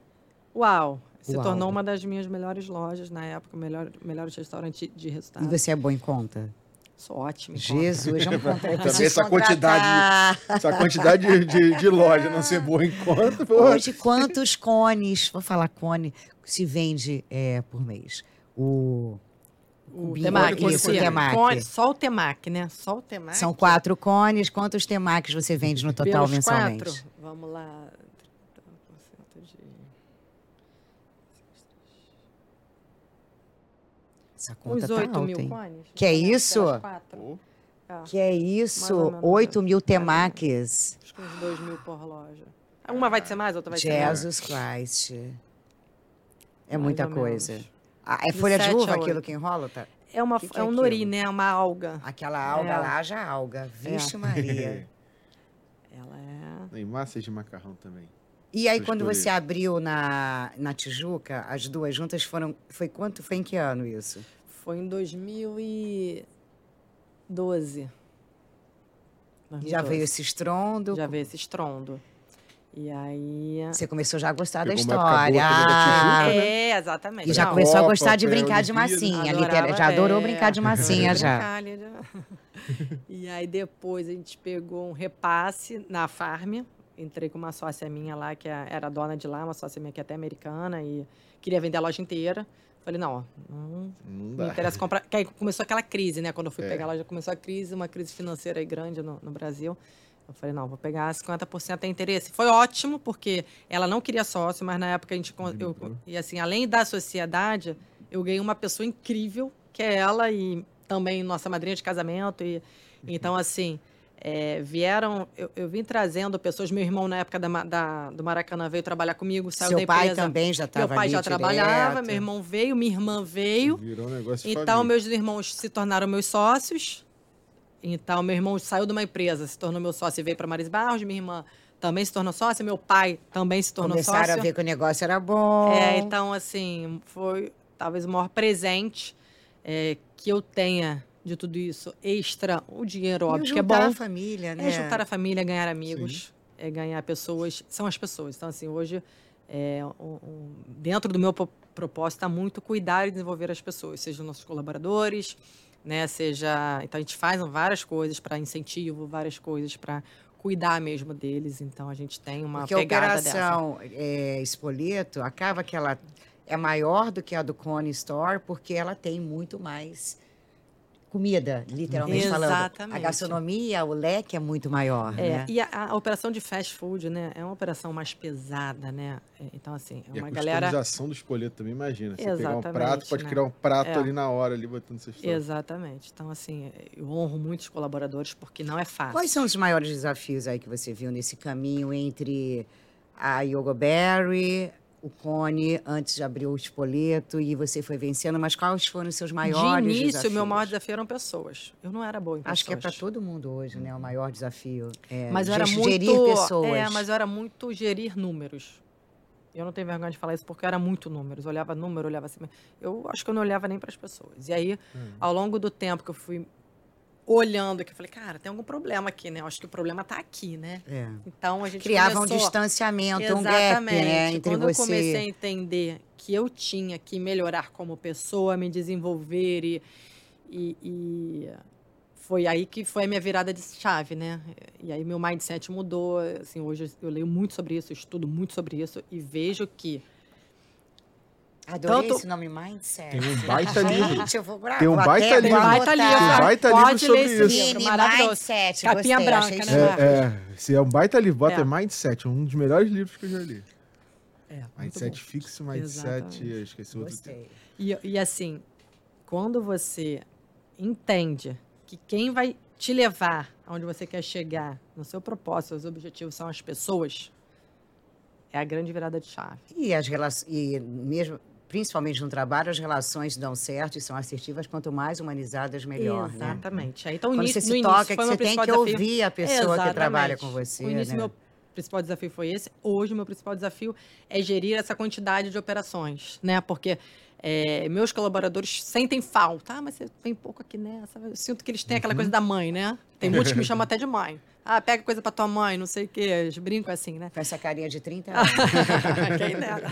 uau. Se Uau. tornou uma das minhas melhores lojas na época, o melhor, melhor restaurante de E resultado. você é bom em conta? Sou conta. Jesus, contar. Também preciso essa quantidade. Essa quantidade de, de, de loja não ser boa em conta. Hoje, quantos cones, vou falar cone, se vende é, por mês? O, O temaki. isso, o temaki. Cone- Só o temaki, né? Só o temaki. são quatro cones, quantos temakis você vende no total Pelos mensalmente? quatro, vamos lá. 30% de... Essa conta Uns tá 8 alta, mil hein? cones. Que é isso? Que é isso? menos, 8 mil temakis. acho que uns 2 mil por loja. Uma vai ser mais, outra vai ser menos. Jesus Christ. É Mais muita coisa. menos. Ah, é De folha de sete uva aquilo que enrola? Tá? É, uma, Que que é é um nori, né? É uma alga. Aquela alga É. lá já alga. Vixe Maria. Ela é... E massas de macarrão também. E aí, quando você abriu na, na Tijuca, as duas juntas foram. Foi quanto? Foi em que ano isso? Foi em 2012. Já veio esse estrondo. Já veio esse estrondo. E aí... Você começou já a gostar da história. Tijuca, Ah, né? É, exatamente. E já Não, começou a Copa, gostar de a brincar de massinha. Adorava, já adorou é. brincar de massinha já. Já. e aí depois a gente pegou um repasse na farm. Entrei com uma sócia minha lá, que é- era dona de lá, uma sócia minha que é até americana, e queria vender a loja inteira. Falei, não, ó, não Não me dá. interessa comprar. Que aí começou aquela crise, né? Quando eu fui É. pegar a loja, começou a crise, uma crise financeira aí grande no, no Brasil. Eu falei, não, vou pegar 50% tem interesse. Foi ótimo, porque ela não queria sócio, mas na época a gente. Eu, e assim, além da sociedade, eu ganhei uma pessoa incrível, que é ela, e também nossa madrinha de casamento. E, então, assim. é, vieram, eu, eu vim trazendo pessoas, meu irmão na época da, da- do Maracanã veio trabalhar comigo, saiu Seu da pai empresa. também já estava Meu pai já trabalhava, meu irmão veio, minha irmã veio. Virou um negócio de Então, família. meus irmãos se tornaram meus sócios. Então, meu irmão saiu de uma empresa, se tornou meu sócio e veio para Maris Barros. Minha irmã também se tornou sócia. Meu pai também se tornou Começaram sócio. a ver que o negócio era bom. É, então, assim, foi talvez o maior presente é, que eu tenha de tudo isso. Extra, o dinheiro, óbvio, que é juntar bom. a família, né? É juntar a família, ganhar amigos, é ganhar pessoas, são as pessoas. Então, assim, hoje, é, um- um- dentro do meu pro- propósito, está muito cuidar e desenvolver as pessoas, sejam nossos colaboradores, né, seja... Então, a gente faz várias coisas para incentivo, várias coisas para cuidar mesmo deles. Então, a gente tem uma Porque a pegada dessa. operação é, Espoleto acaba que ela é maior do que a do Cone Store, porque ela tem muito mais comida, literalmente falando. A Exatamente. gastronomia, o leque é muito maior, É, né? e a, a operação de fast food, né, é uma operação mais pesada, né? É, Então, assim, é E a uma galera... customização do espoleto também, imagina. Você pegar um Exatamente, prato, pode né? criar um prato É. ali na hora, ali botando seu história. Exatamente. Então, assim, eu honro muitos colaboradores porque não é fácil. Quais são os maiores desafios aí que você viu nesse caminho entre a Yogo Berry, o Cone antes de abrir o Espoleto e você foi vencendo, mas quais foram os seus maiores de início, desafios? o meu maior desafio eram pessoas. Eu não era boa em pessoas. Acho que é para todo mundo hoje, né? O maior desafio é Mas eu era muito. gerir pessoas. É, mas eu era muito gerir números. Eu não tenho vergonha de falar isso porque eu era muito números. Eu olhava número, olhava assim. Eu acho que eu não olhava nem para as pessoas. E aí, ao longo do tempo que eu fui olhando, que eu falei, cara, tem algum problema aqui, né? Eu acho que o problema está aqui, né? É. Então a gente Criava um começou... distanciamento, um gap, Exatamente. né? Entre Quando você. eu comecei a entender que eu tinha que melhorar como pessoa, me desenvolver e, e, e foi aí que foi a minha virada de chave, né? E aí meu mindset mudou. Assim, hoje eu leio muito sobre isso, estudo muito sobre isso e vejo que Adorei Tanto- esse nome, Mindset. Tem um baita livro. Gente, eu vou gravar. Tem um baita até livro. vou baita anotar. livro, Tem um baita livro sobre isso. livro. Mindset. Capinha gostei, branca, né? É, é, esse é um baita livro, bota É. Mindset, um dos melhores livros que eu já li. é, Mindset bom. fixo, Mindset, eu esqueci o outro. Gostei. E, e assim, quando você entende que quem vai te levar aonde você quer chegar, no seu propósito, seus objetivos são as pessoas, é a grande virada de chave. E as relações, e mesmo, principalmente no trabalho, as relações dão certo e são assertivas, quanto mais humanizadas, melhor, né? Exatamente. Aí, Então, Quando início, você se toca, que você tem que desafio. ouvir a pessoa que trabalha Exatamente. com você, No início, né? meu principal desafio foi esse. Hoje, o meu principal desafio é gerir essa quantidade de operações, né? Porque é, meus colaboradores sentem falta. Ah, mas você vem pouco aqui nessa. Eu sinto que eles têm aquela coisa da mãe, né? Tem muitos que me chamam até de mãe. Ah, pega coisa pra tua mãe, não sei o quê. Eles brincam assim, né? Com essa carinha de 30 anos. Quem dera.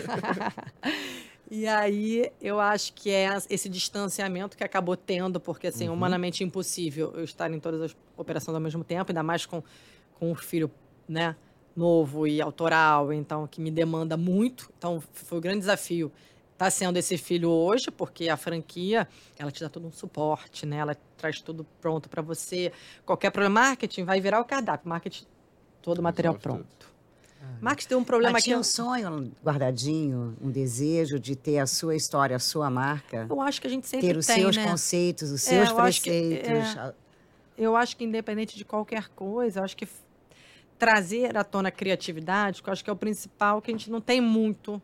E aí, eu acho que é esse distanciamento que acabou tendo, porque, assim, humanamente impossível eu estar em todas as operações ao mesmo tempo, ainda mais com, com um filho, né, novo e autoral, então, que me demanda muito. Então, foi o grande desafio. Está sendo esse filho hoje, porque a franquia, ela te dá todo um suporte, né? Ela traz tudo pronto para você. Qualquer problema, marketing vai virar o cardápio. Marketing, todo o material Resolve tudo. Pronto. Marketing tem um problema aqui. tinha um sonho guardadinho, um desejo de ter a sua história, a sua marca, Eu acho que a gente sempre ter os tem, seus né? conceitos, os seus eu acho que- preceitos. é. Eu acho que independente de qualquer coisa, eu acho que trazer à tona a criatividade, que eu acho que é o principal, que a gente não tem muito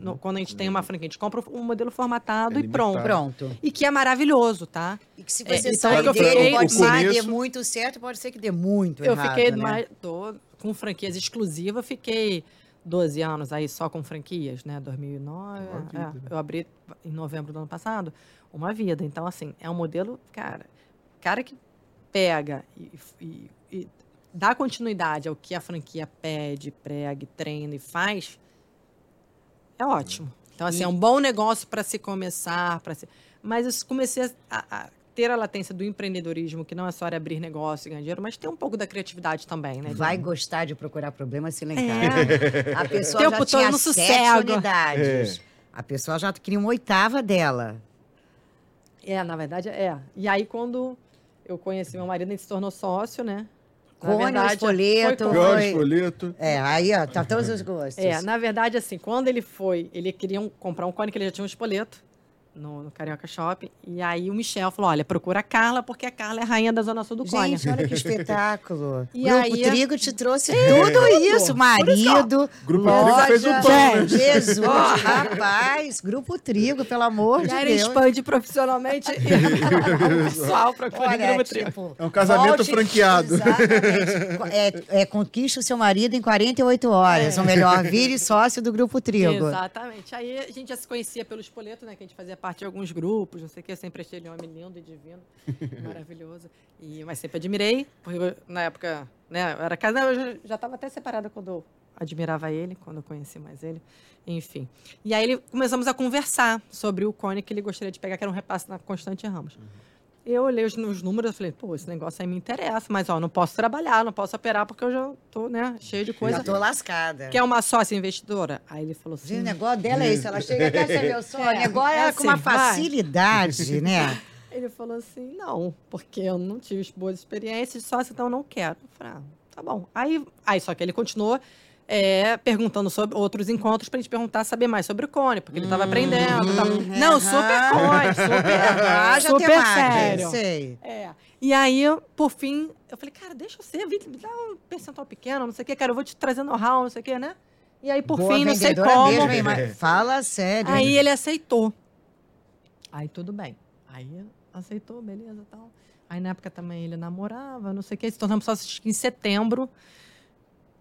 no- quando a gente tem uma franquia. A gente compra um modelo formatado É e pronto. Pronto. E que é maravilhoso, tá? E que se É, você então, sair eu dele, fiquei- pode o ser que dê muito certo, pode ser que dê muito eu errado, fiquei né? mais, tô com franquias exclusivas, fiquei 12 anos aí só com franquias, né? 2009, Uma vida, é, né? eu abri em novembro do ano passado, uma vida. Então, assim, é um modelo, cara, cara que pega e, e- e dá continuidade ao que a franquia pede, prega, treina e faz, é ótimo. Então, assim, é um bom negócio para se começar, para se... mas eu comecei a, a ter a latência do empreendedorismo, que não é só abrir negócio e ganhar dinheiro, mas tem um pouco da criatividade também, né? Vai gostar de procurar problemas se em É. A pessoa Tempo já todo tinha no sete sossego. unidades. A pessoa já queria uma oitava dela. É, na verdade, é. E aí, quando eu conheci meu marido, gente se tornou sócio, né? Na Cone, espoleto. Foi- espoleto. É, aí, ó, tá todos os gostos. É, na verdade, assim, quando ele foi, ele queria um- comprar um cone, que ele já tinha um espoleto no, no Carioca Shopping. E aí o Michel falou: olha, procura a Carla, porque a Carla é a rainha da Zona Sul do cone. Gente, olha que espetáculo. E Grupo aí- Trigo te trouxe tudo isso. Marido, Grupo loja. Trigo fez o pão, né? Jesus, rapaz. Grupo Trigo, pelo amor E de Deus. expande profissionalmente o pessoal procura Olha, Grupo Trigo. tipo, É um casamento volte- franqueado. Exatamente. É, é, conquista o seu marido em 48 horas. É. Ou melhor, vire sócio do Grupo Trigo. Exatamente. Aí a gente já se conhecia pelo espoleto, né? Que a gente fazia parte de alguns grupos, não sei o quê. Eu sempre achei ele um homem lindo e divino, maravilhoso. E, mas sempre admirei, porque eu, na época, né? Eu era casada, eu já estava até separada quando eu admirava ele, quando eu conheci mais ele. Enfim. E aí ele, começamos a conversar sobre o cone que ele gostaria de pegar, que era um repasse na Constante Ramos. Eu olhei os, os números e falei, pô, esse negócio aí me interessa, mas ó, não posso trabalhar, não posso operar, porque eu já tô, né, cheio de coisa. Já tô lascada. Quer uma sócia investidora? Aí ele falou assim. O negócio dela é isso. Ela chega até ser meu sonho. É, o negócio é, é com uma vai. facilidade, né? Ele falou assim, não, porque eu não tive boas experiências de sócio, então eu não quero. Eu falei, ah, tá bom. Aí, aí só que ele continuou é, perguntando sobre outros encontros pra gente perguntar, saber mais sobre o Cone, porque ele tava aprendendo. e tal. Não, super Cone, super, Ah, já super tem sério. sei. É. E aí, por fim, eu falei, cara, deixa eu ser, me dá um percentual pequeno, não sei o quê, cara, eu vou te trazer know-how, não sei o quê, né? E aí, por Boa fim, não sei como. mesmo, hein? Mas Fala sério. Aí ele aceitou. Aí tudo bem. Aí aceitou, beleza e tal. Aí na época também ele namorava, não sei o que, se tornamos sócios em setembro.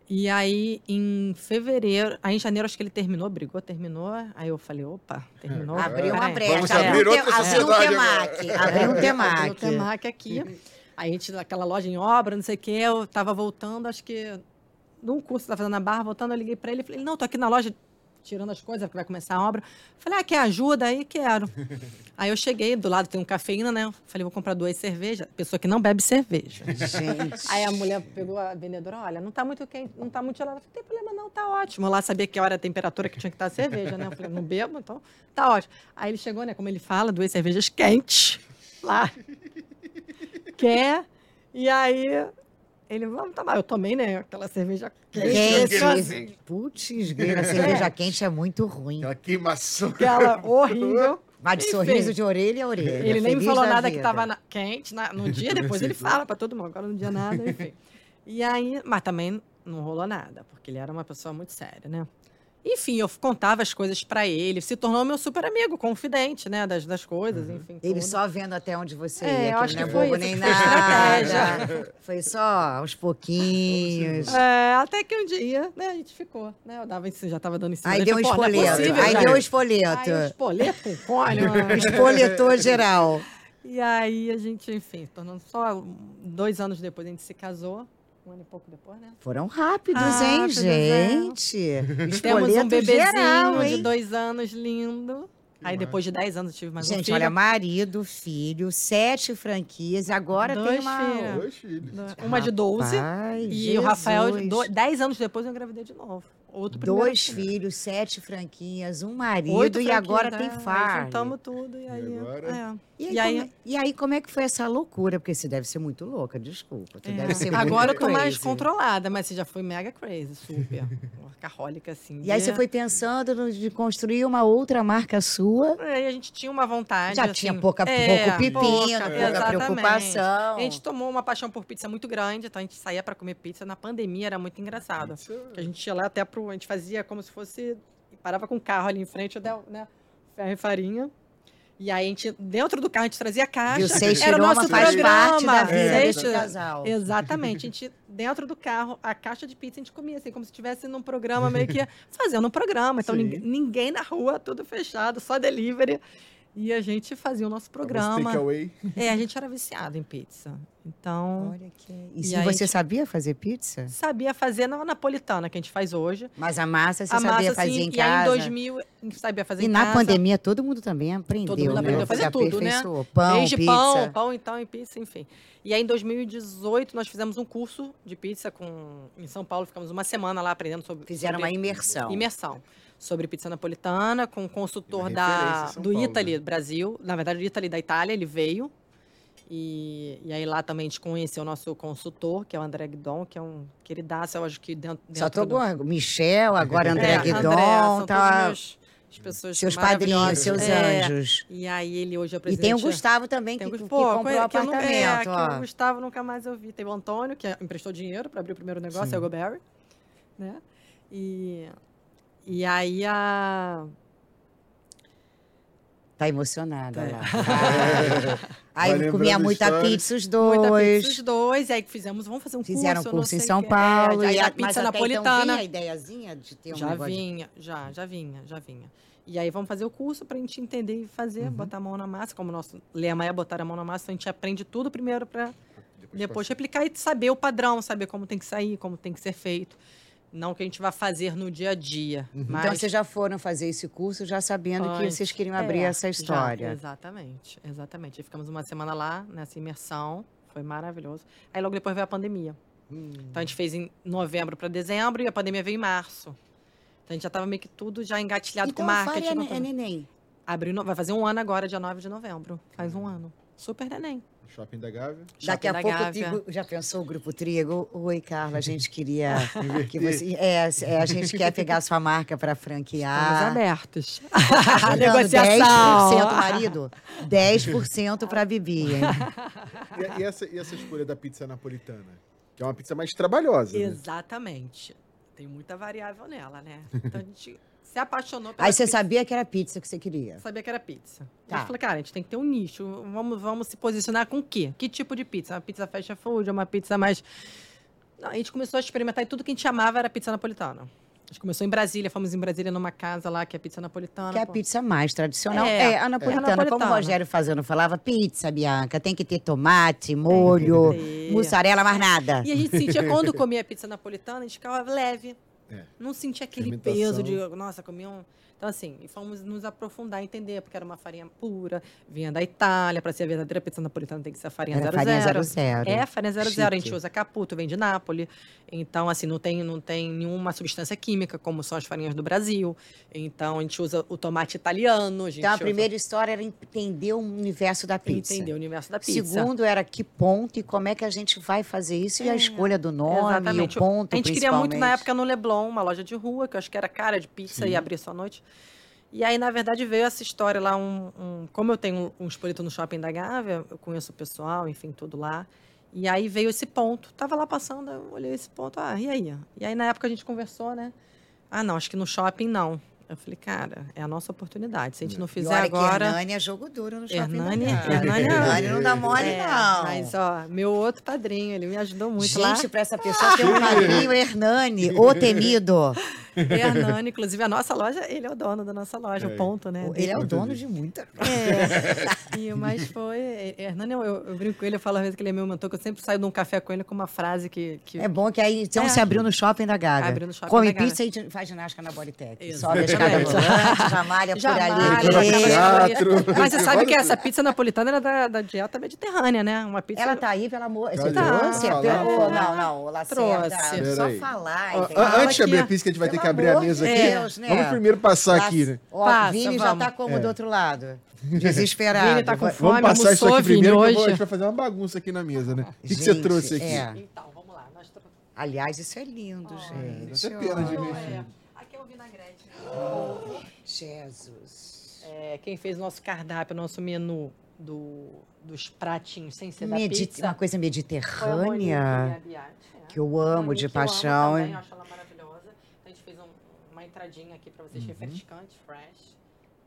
E aí em fevereiro, aí em janeiro acho que ele terminou, brigou, terminou. Aí eu falei, opa, terminou. Abriu uma peraí. brecha. Vamos abriu abrir um outra abriu um temaki. Abriu um Abriu o temaki. temaki aqui. Aí a gente, naquela loja em obra, não sei o que, eu tava voltando, acho que num curso que tava fazendo na barra, voltando, eu liguei pra ele e falei, não, tô aqui na loja tirando as coisas, porque vai começar a obra. Falei, ah, quer ajuda? Aí quero. Aí eu cheguei, do lado tem um cafeína, né? Falei, vou comprar duas cervejas. Pessoa que não bebe cerveja. Gente. Aí a mulher pegou a vendedora, olha, não tá muito quente, não tá muito gelado. Eu falei, tem problema não, tá ótimo. Eu lá sabia que hora a temperatura que tinha que estar a cerveja, né? Eu falei, não bebo, então tá ótimo. Aí ele chegou, né, como ele fala, duas cervejas quentes lá. Quer? E aí ele, vamos tomar. Eu tomei, né, aquela cerveja quente. Quente. Putz, grila, cerveja quente é muito ruim. Aquela queimação. aquela horrível. Vai de Enfim. sorriso de orelha a orelha. Ele nem me falou da nada que vida. tava na- quente na- no dia, depois ele fala pra todo mundo. Agora no dia nada, enfim. E aí, mas também não rolou nada, porque ele era uma pessoa muito séria, né? Enfim, eu contava as coisas pra ele, se tornou meu super amigo, confidente, né, das, das coisas, enfim. Ele tudo. só vendo até onde você É, ia, que não é bobo nem nada. Foi só aos pouquinhos. É, até que um dia, né, a gente ficou, né? Eu dava, já tava dando em cima. Aí deu um falei, "Pô, não é espoleto. possível, Aí já." deu um Aí espoleto. um espoleto cone. mano. Espoletou geral. E aí a gente, enfim, tornando só dois anos depois a gente se casou. Um ano e pouco depois, né? Foram rápidos, hein, Rápidos, é. gente? Temos um bebezinho geral, de hein? dois anos, lindo. Aí depois de dez anos eu tive mais um Gente, filho. olha, marido, filho, sete franquias, agora tem Dois uma... filhos. Dois filhos. Uma de 12. Rapaz, e o Rafael, de Jesus. do- dez anos depois, eu engravidei de novo. Outro Dois filho. filhos, sete franquinhas, um marido Oito e agora franquias, tem é. farm. Aí juntamos tudo e aí... agora? é. E aí, E aí- como, e aí, como é que foi essa loucura? Porque você deve ser muito louca, desculpa. Tu É. deve ser muito Agora eu tô mais crazy. controlada, mas você já foi mega crazy, super. Workaholic, assim. E aí você de- foi pensando no- de construir uma outra marca sua. É, e a gente tinha uma vontade. Já assim, tinha pouca, é, pouco pepino, pouca, pouca preocupação. A gente tomou uma paixão por pizza muito grande, então a gente saía para comer pizza. Na pandemia era muito engraçado. Que a gente ia lá até pro. A gente fazia como se fosse. Parava com o carro ali em frente, né? Ferro e farinha. E aí a gente, dentro do carro, a gente trazia a caixa. E Seis era o nosso faz programa. parte da vida Seis- desse casal. Exatamente. A gente, dentro do carro, a caixa de pizza a gente comia assim, como se estivesse num programa, meio que fazendo um programa. Então, ninguém, ninguém na rua, tudo fechado, só delivery. E a gente fazia o nosso programa. Takeaway. É, a gente era viciado em pizza. Então, Olha que... E, E se você tipo- sabia fazer pizza? sabia fazer na napolitana, que a gente faz hoje. Mas a massa você a sabia massa, fazer em e aí em casa? 2000, sabia fazer E em na casa. pandemia todo mundo também aprendeu, Todo mundo né? aprendeu a fazer tudo, né? Pão, Desde pizza. pão, pão, então, e pizza, enfim. E aí, em 2018, nós fizemos um curso de pizza com, em São Paulo. Ficamos uma semana lá aprendendo sobre... Fizeram sobre uma imersão. imersão sobre pizza napolitana com um consultor da, do Paulo, Italy né? Brasil. Na verdade, do Italy da Itália, ele veio. E, e aí lá também a gente conheceu o nosso consultor, que é o André Guidon, que é um queridaço, eu acho que dentro, Só dentro tô do... com Michel, agora André É, Guidon, André, tá... meus, as pessoas seus padrinhos, seus É, anjos. E aí ele hoje é E presidente... tem o Gustavo também, Tem que, o que Gustavo, pô, comprou o que eu não- apartamento. é, que ó. o Gustavo nunca mais eu vi. Tem o Antônio, que emprestou dinheiro para abrir o primeiro negócio, Sim. é o Goberry, né? E, e aí a... Tá emocionada Tá. lá. Aí Vai comia muita história. pizza os Muita dois. pizza, os dois, e aí fizemos, vamos fazer um Fizeram curso, não curso em São o quê. Paulo. É, aí e a a, mas pizza Então napolitana. vinha a ideiazinha de ter um já negócio de- vinha, já, já vinha, já vinha. E aí vamos fazer o curso pra gente entender e fazer, Uhum. botar a mão na massa, como o nosso lema é botar a mão na massa, então a gente aprende tudo primeiro pra depois replicar e saber o padrão, saber como tem que sair, como tem que ser feito. Não o que a gente vai fazer no dia a dia, mas Então vocês já foram fazer esse curso já sabendo que Antes. vocês queriam abrir É, essa já, história. exatamente, exatamente. Aí ficamos uma semana lá, nessa imersão, foi maravilhoso. Aí logo depois veio a pandemia. Hum. Então a gente fez em novembro para dezembro e a pandemia veio em março. Então a gente já estava meio que tudo já engatilhado então com marketing. Com é, é neném. Abriu, vai fazer um ano agora, dia 9 de novembro. Faz um ano. Super neném. Shopping da Gávea. Daqui a da pouco, digo- já pensou o Grupo Trigo? Oi, Carla, a gente queria que você... É, é, a gente quer pegar a sua marca para Estamos franquear. abertos. Tá dando Negociação. 10% marido, 10% para Bibi, hein? E, e essa, e essa escolha da pizza napolitana? Que é uma pizza mais trabalhosa. né? Exatamente. Tem muita variável nela, né? Então a gente se apaixonou pela Aí você pizza. sabia que era pizza que você queria. sabia que era pizza. Tá. A gente falou, cara, a gente tem que ter um nicho. Vamos, vamos se posicionar com o quê? Que tipo de pizza? Uma pizza fast food, uma pizza mais. Não, a gente começou a experimentar e tudo que a gente chamava era pizza napolitana. A gente começou em Brasília, fomos em Brasília numa casa lá que é pizza napolitana. Que é a pô. pizza mais tradicional. É, É, a napolitana. é a Como o napolitana. Rogério Fazano falava, pizza, Bianca, tem que ter tomate, molho, mussarela, mais nada. E a gente sentia, quando comia pizza napolitana, a gente ficava leve. É. Não sentia aquele peso de, nossa, comia um. Então, assim, fomos nos aprofundar, entender, porque era uma farinha pura, vinha da Itália, para ser a verdadeira pizza napolitana tem que ser a farinha Era 00. farinha 00. É, farinha 00, a gente usa caputo, vem de Nápoles. Então, assim, não tem, não tem nenhuma substância química, como são as farinhas do Brasil. Então, a gente usa o tomate italiano. A Então, a usa- primeira história era entender o universo da pizza. Entender o universo da pizza. Segundo era que ponto e como é que a gente vai fazer isso e a escolha do nome, Exatamente. o ponto, A gente queria muito na época no Leblon, uma loja de rua, que eu acho que era cara de pizza e abria só à noite. E aí, na verdade, veio essa história lá, um, um- como eu tenho um, um espolito no shopping da Gávea, eu conheço o pessoal, enfim, tudo lá. E aí veio esse ponto. Tava lá passando, eu olhei esse ponto, ah, e aí? E aí, na época, a gente conversou, né? Ah, não, acho que no shopping não. Eu falei, cara, é a nossa oportunidade. Se a gente não E fizer olha agora. que Hernani é jogo duro no shopping Hernani. Hernani, Hernani não dá mole, É, não. Mas, ó, meu outro padrinho, ele me ajudou muito lá. Gente, para essa pessoa ter um padrinho Hernani, o temido. Hernani, inclusive, a nossa loja, ele é o dono da nossa loja, É. o ponto, né? Ele é o dono de muita. É. E, mas foi. Hernani, eu, eu, eu brinco com ele, eu falo às vezes que ele é meu mentor, que eu sempre saio de um café com ele com uma frase que. que É bom que aí então É. se abriu no shopping da Gávea. Abriu no shopping Come da Gávea. pizza e faz ginástica na Bodytech. Exatamente. Sobe a escada rolante, já malha por Já ali. teatro. Mas você sabe que essa pizza napolitana era da, da dieta mediterrânea, né? Uma pizza. Ela tá aí, pelo amor. Você Cadê? trouxe? Tá. Falar. Não, não, Lacerda. Trouxe. Só falar. Antes de abrir a pizza, que a gente vai ter Pelo que abrir a mesa aqui. Deus, né? Vamos primeiro passar Lac- aqui, né? Ó, Passa, Vini já vamos. tá como É. do outro lado. Desesperado. Vini tá com fome. Vamos passar isso almoçou, aqui Vini, primeiro, que eu vou- a hoje? gente vai fazer uma bagunça aqui na mesa, né? O que, que você trouxe aqui? é. Então, vamos lá. Nós trou- Aliás, isso é lindo, Dá gente. até pena de. É, Aqui é o vinagrete. Jesus. É, quem fez o nosso cardápio, o nosso menu do, dos pratinhos sem ser da Medi- pizza. Uma coisa mediterrânea. É. Que eu amo de eu paixão. também, eu acho ela maravilhosa. Então, a gente fez uma entradinha aqui para vocês, refrescante, fresh,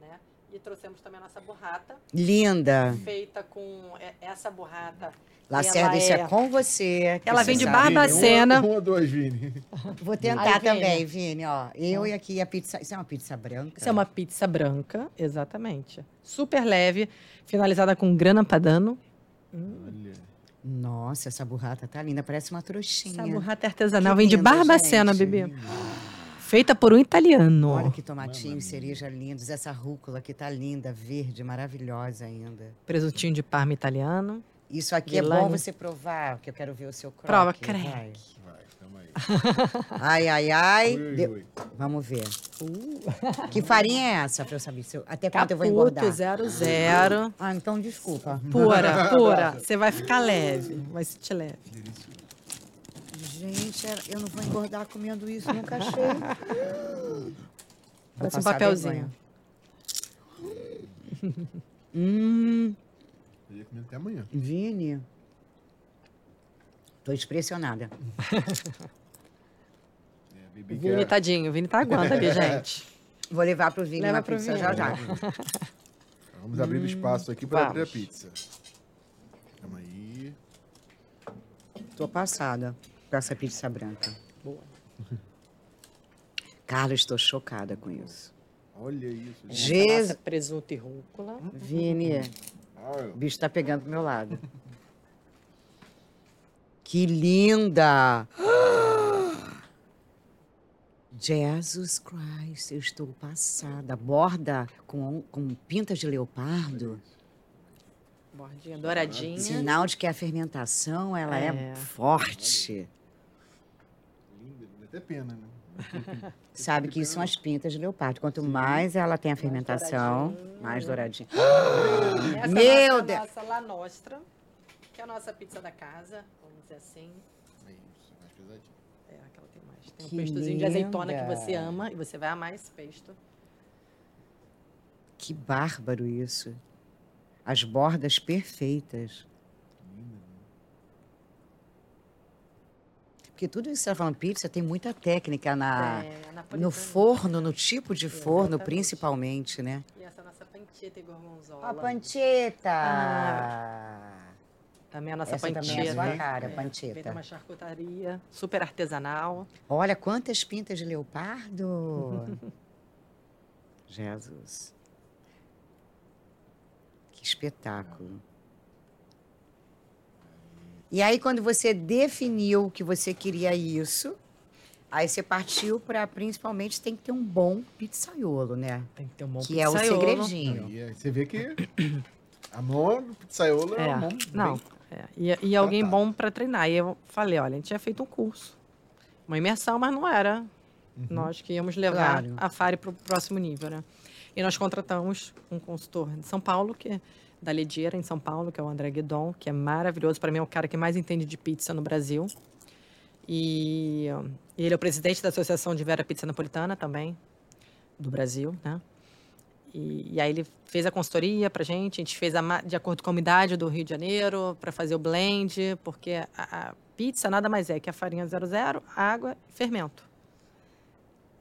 né? E trouxemos também a nossa burrata, Linda. feita com essa burrata. Lacerda, isso é com você. que Ela você vem de. Barbacena. Uma, uma duas, Vini. Vou tentar Aí, também, Vini, ó. Eu e aqui a pizza. Isso é uma pizza branca? Isso é uma pizza branca, exatamente. Super leve, finalizada com grana padano. Olha. Nossa, essa burrata tá linda, parece uma trouxinha. Essa burrata é artesanal, Que vem de Barbacena, gente. bebê. Feita por um italiano. Olha que tomatinho, cereja lindos. Essa rúcula que tá linda, verde, maravilhosa ainda. Presuntinho de parma italiano. Isso aqui é bom você provar, que eu quero ver o seu croque. Prova, vai. creque. Vai, tamo aí. Ai, ai, ai. Ui, ui, De-. Vamos ver. Que farinha é essa, pra eu saber se eu... até quanto eu vou engordar? zero zero. Ah, então desculpa. Pura, pura. Você vai ficar leve. Vai se te leve. Gente, eu não vou engordar comendo isso, nunca achei. Vou Parece um papelzinho. hum, Eu ia comer até amanhã. Vini. Tô expressionada. É, Vini, tadinho. Vini tá aguando ali, gente. Vou levar pro Vini Leva uma pizza Vini. já já. Vamos abrir o espaço aqui para abrir a pizza. Calma aí. Tô passada com essa pizza branca. Boa. Carlos, estou chocada com isso. Olha isso. gente. Jesus. Massa, presunto e rúcula. Vini, Olha. o bicho tá pegando pro meu lado. Que linda! Jesus Christ, eu estou passada. Borda com, com pintas de leopardo. Bordinha douradinha. Sinal de que a fermentação ela é, É. forte. Até pena, né? Sabe que isso são as pintas de leopardo. Quanto mais ela tem a fermentação, douradinha. mais douradinha. Essa Meu é Deus. nossa La Nostra, que é a nossa pizza da casa, vamos dizer assim. É isso, mais pesadinho. É, aquela tem mais. Tem Que um pestozinho de azeitona que você ama e você vai amar esse pesto. Que bárbaro isso. As bordas perfeitas. Porque tudo isso que você está falando, pizza, tem muita técnica na, É, no forno, no tipo de forno, Exatamente. principalmente, né? E essa nossa pancheta e gorgonzola. A pancheta! Ah. Também a nossa Essa também é a pancheta. sua cara, É, pancheta. uma charcutaria super artesanal. Olha quantas pintas de leopardo! Jesus. Que espetáculo. E aí, quando você definiu que você queria isso, aí você partiu para, principalmente, tem que ter um bom pizzaiolo, né? Tem que ter um bom Que é o pizzaiolo. segredinho. Aí, aí você vê que a mão do pizzaiolo é, É, mão não. bem- é. E, e alguém bom para treinar. E eu falei, olha, a gente tinha feito um curso. Uma imersão, mas não era nós que íamos levar Claro. a FARE para o próximo nível, né? E nós contratamos um consultor de São Paulo, que da Ledieira, em São Paulo, que é o André Guidon, que é maravilhoso. Para mim, é o cara que mais entende de pizza no Brasil. E, ele é o presidente da Associação de Vera Pizza Napolitana também, do Brasil, né? E, e aí ele fez a consultoria pra gente, a gente fez a, de acordo com a umidade do Rio de Janeiro, para fazer o blend, porque a, a pizza nada mais é que a farinha 00, água e fermento.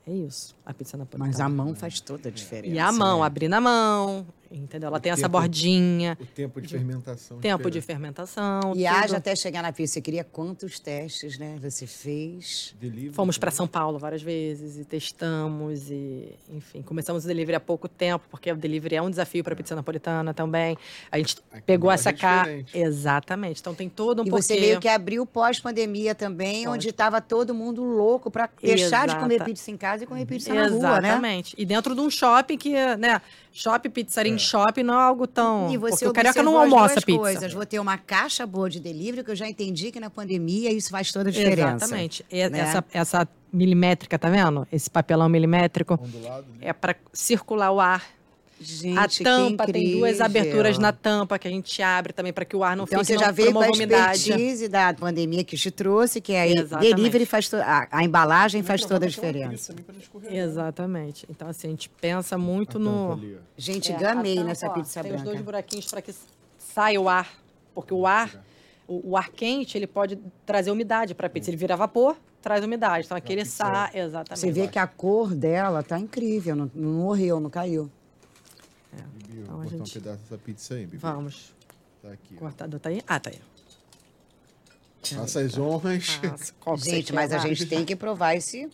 É isso, a pizza napolitana. Mas a mão faz toda a diferença. E a mão, né? abrir na mão, entendeu? Ela tem essa tempo- bordinha, O tempo de fermentação. tempo de fermentação, E tudo. haja até chegar na pizza. Você queria quantos testes, né? Você fez. Delivery Fomos para. São Paulo várias vezes e testamos e, enfim, começamos o delivery há pouco tempo, porque o delivery é um desafio para pizza napolitana também. A gente Aqui pegou essa é cara, exatamente. Então tem todo um e você porquê. meio que abriu pós-pandemia também, Pós. onde estava todo mundo louco para deixar de comer pizza em casa e comer pizza na rua, né? Exatamente. E dentro de um shopping que, né, shopping, pizzaria É. shopping não é algo tão... E você porque o carioca não as almoça duas pizza. coisas. Vou ter uma caixa boa de delivery, que eu já entendi que na pandemia isso faz toda a diferença. Exatamente. Né? essa, essa milimétrica, tá vendo? Esse papelão milimétrico Ondulado, né? é para circular o ar. Gente, a que tampa tem duas aberturas na tampa que a gente abre também para que o ar não Então fique você já veio com a expertise da pandemia que te trouxe, que aí Exatamente. delivery faz to... a, a embalagem faz Não, toda a tem diferença. Exatamente. Então, assim, a gente pensa muito no. Gente, É, gamei tampa, nessa ó, pizza Tem os dois buraquinhos para que saia o ar. Porque o ar, o, o ar quente, ele pode trazer umidade para a pizza. Ele vira vapor, traz umidade. Então, aquele sai. Exatamente. Você vê que a cor dela tá incrível, não, não morreu, não caiu. Bibi, Então, botar gente- um pedaço dessa pizza aí, Bibi. Vamos. Tá aqui. Cortador tá aí? Ah, tá aí. Faça as honras. Você Gente, mas a gente tem que provar esse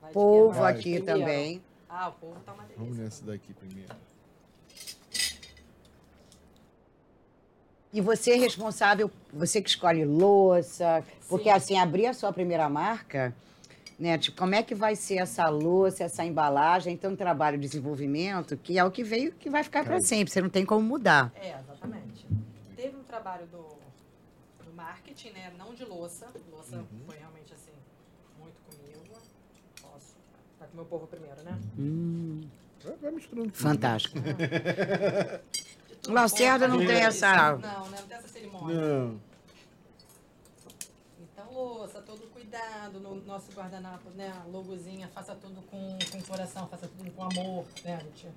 Vai polvo? Vai. aqui Primeiro. também. Ah, o polvo tá uma delícia. Vamos nessa daqui primeiro. E você é responsável, você que escolhe louça, porque Sim. assim, abrir a sua primeira marca, né? Tipo, como é que vai ser essa louça, essa embalagem, então trabalho de desenvolvimento, que é o que veio que vai ficar para Cara. sempre, você não tem como mudar. É, exatamente. Teve um trabalho do, do marketing, né? Não de louça. Louça Uhum. foi realmente assim, muito comigo. Posso. Vai comer o povo primeiro, né? Hum, Vai, vai misturando. tudo. fantástico. Lacerda não tem isso. essa- Não, né? Não tem essa cerimônia. Não. Louça, todo cuidado no nosso guardanapo, né? A logozinha, faça tudo com, com coração, faça tudo com amor, né? Gente,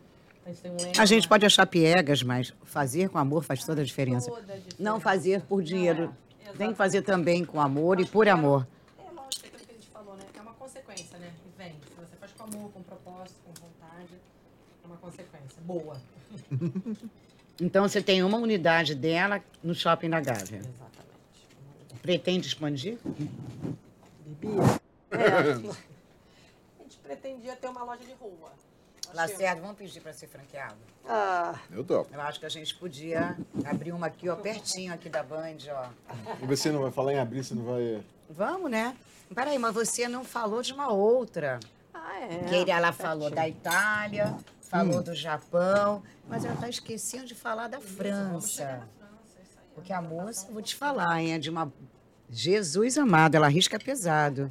a gente tem um lema. A gente pode achar piegas, mas fazer com amor faz toda a diferença. Toda a diferença. Não fazer por dinheiro. Não é, Tem que fazer também com amor e por amor. É lógico, é aquilo que a gente falou, né? É uma consequência, né? E vem. Se você faz com amor, com propósito, com vontade, é uma consequência. Boa. Então você tem uma unidade dela no shopping da Gávea. Exatamente. Pretende expandir? Bebia? É. A gente pretendia ter uma loja de rua. Lacerda, vamos pedir para ser franqueado? Ah, Eu topo. Eu acho que a gente podia abrir uma aqui, ó, pertinho aqui da Band, ó. E você não vai falar em abrir, você não vai. Vamos, né? Peraí, mas você não falou de uma outra. ah, é. que ela falou da. Itália, falou do Japão, mas ela tá esquecendo de falar da França. Porque a moça, vou te falar, hein, é de uma... Jesus amado, ela arrisca pesado.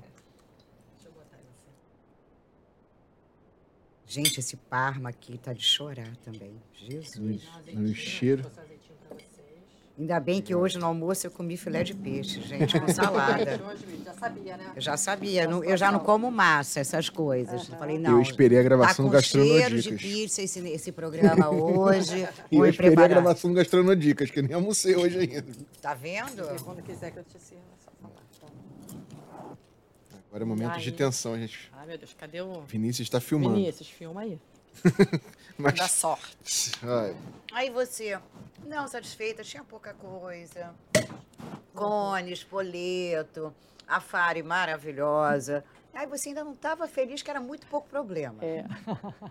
Deixa eu botar aí você. Gente, esse Parma aqui tá de chorar também. Jesus. Um azeitinho, cheiro. Ainda bem que hoje no almoço eu comi filé de peixe, gente, com salada. Já sabia, né? Eu já sabia, não- eu já não como massa, essas coisas. Eu falei, não. eu esperei a tá gravação com do cheiro de Gastronodicas. pizza esse, esse programa hoje. E eu esperei a preparar. gravação do Gastronodicas, que nem almocei hoje ainda. Tá vendo? Quando quiser que eu te sirva, é só falar. tá? Agora é momento de Aí. tensão, gente. Ai, meu Deus, cadê o Vinícius está filmando. Vinícius? Filma aí. Mas, Dá sorte. ai, Aí você, não satisfeita, tinha pouca coisa. Cones, poleto, a Fari maravilhosa. Aí você ainda não estava feliz, que era muito pouco problema. É.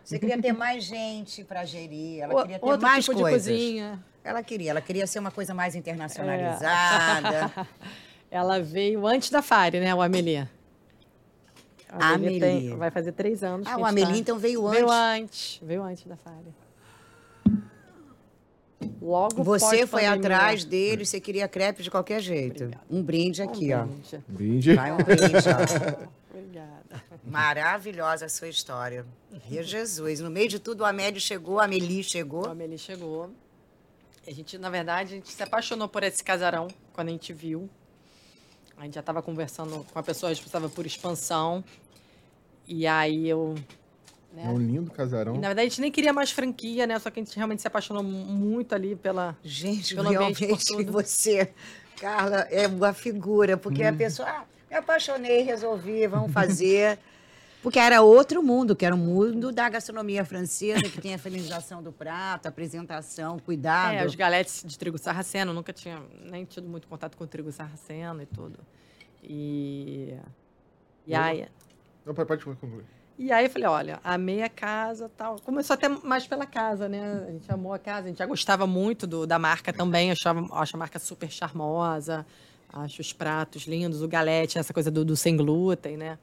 Você queria ter mais gente para gerir, ela O- queria ter Outro mais tipo coisas. de cozinha. Ela queria, ela queria ser uma coisa mais internacionalizada. Ela veio antes da Fari, né, o Amelie? A Amelie. tem- vai fazer três anos. Ah, que o a Amelie tá- então veio antes. Veio antes. Veio antes da Fari. Logo Você foi atrás dele, você queria crepe de qualquer jeito. Obrigada. Um brinde aqui, ó. Brinde. brinde. Vai um brinde, ó. Obrigada. Maravilhosa a sua história. Meu Jesus. No meio de tudo, o Amélie chegou, a Amelie O chegou. Amelie chegou. A gente, na verdade, a gente se apaixonou por esse casarão quando a gente viu. A gente já estava conversando com a pessoa responsável por expansão. E aí eu. né? É um lindo casarão. E, na verdade, a gente nem queria mais franquia, né? Só que a gente realmente se apaixonou muito ali pela. Gente, Pelo ambiente, realmente por tudo. você, Carla, é uma figura, porque Uhum. a pessoa, ah, me apaixonei, resolvi, vamos fazer. Porque era outro mundo, que era o mundo da gastronomia francesa, que tem a finalização do prato, apresentação, cuidado. É, os galetes de trigo sarraceno. Nunca tinha nem tido muito contato com o trigo sarraceno e tudo. E. E Eu- aí. Não, pode, pode concluir. E aí eu falei, olha, amei a casa tal. Começou até mais pela casa, né? A gente amou a casa, a gente já gostava muito do, da marca também, achava, acho a marca super charmosa, acho os pratos lindos, o galete, essa coisa do, do sem glúten, né?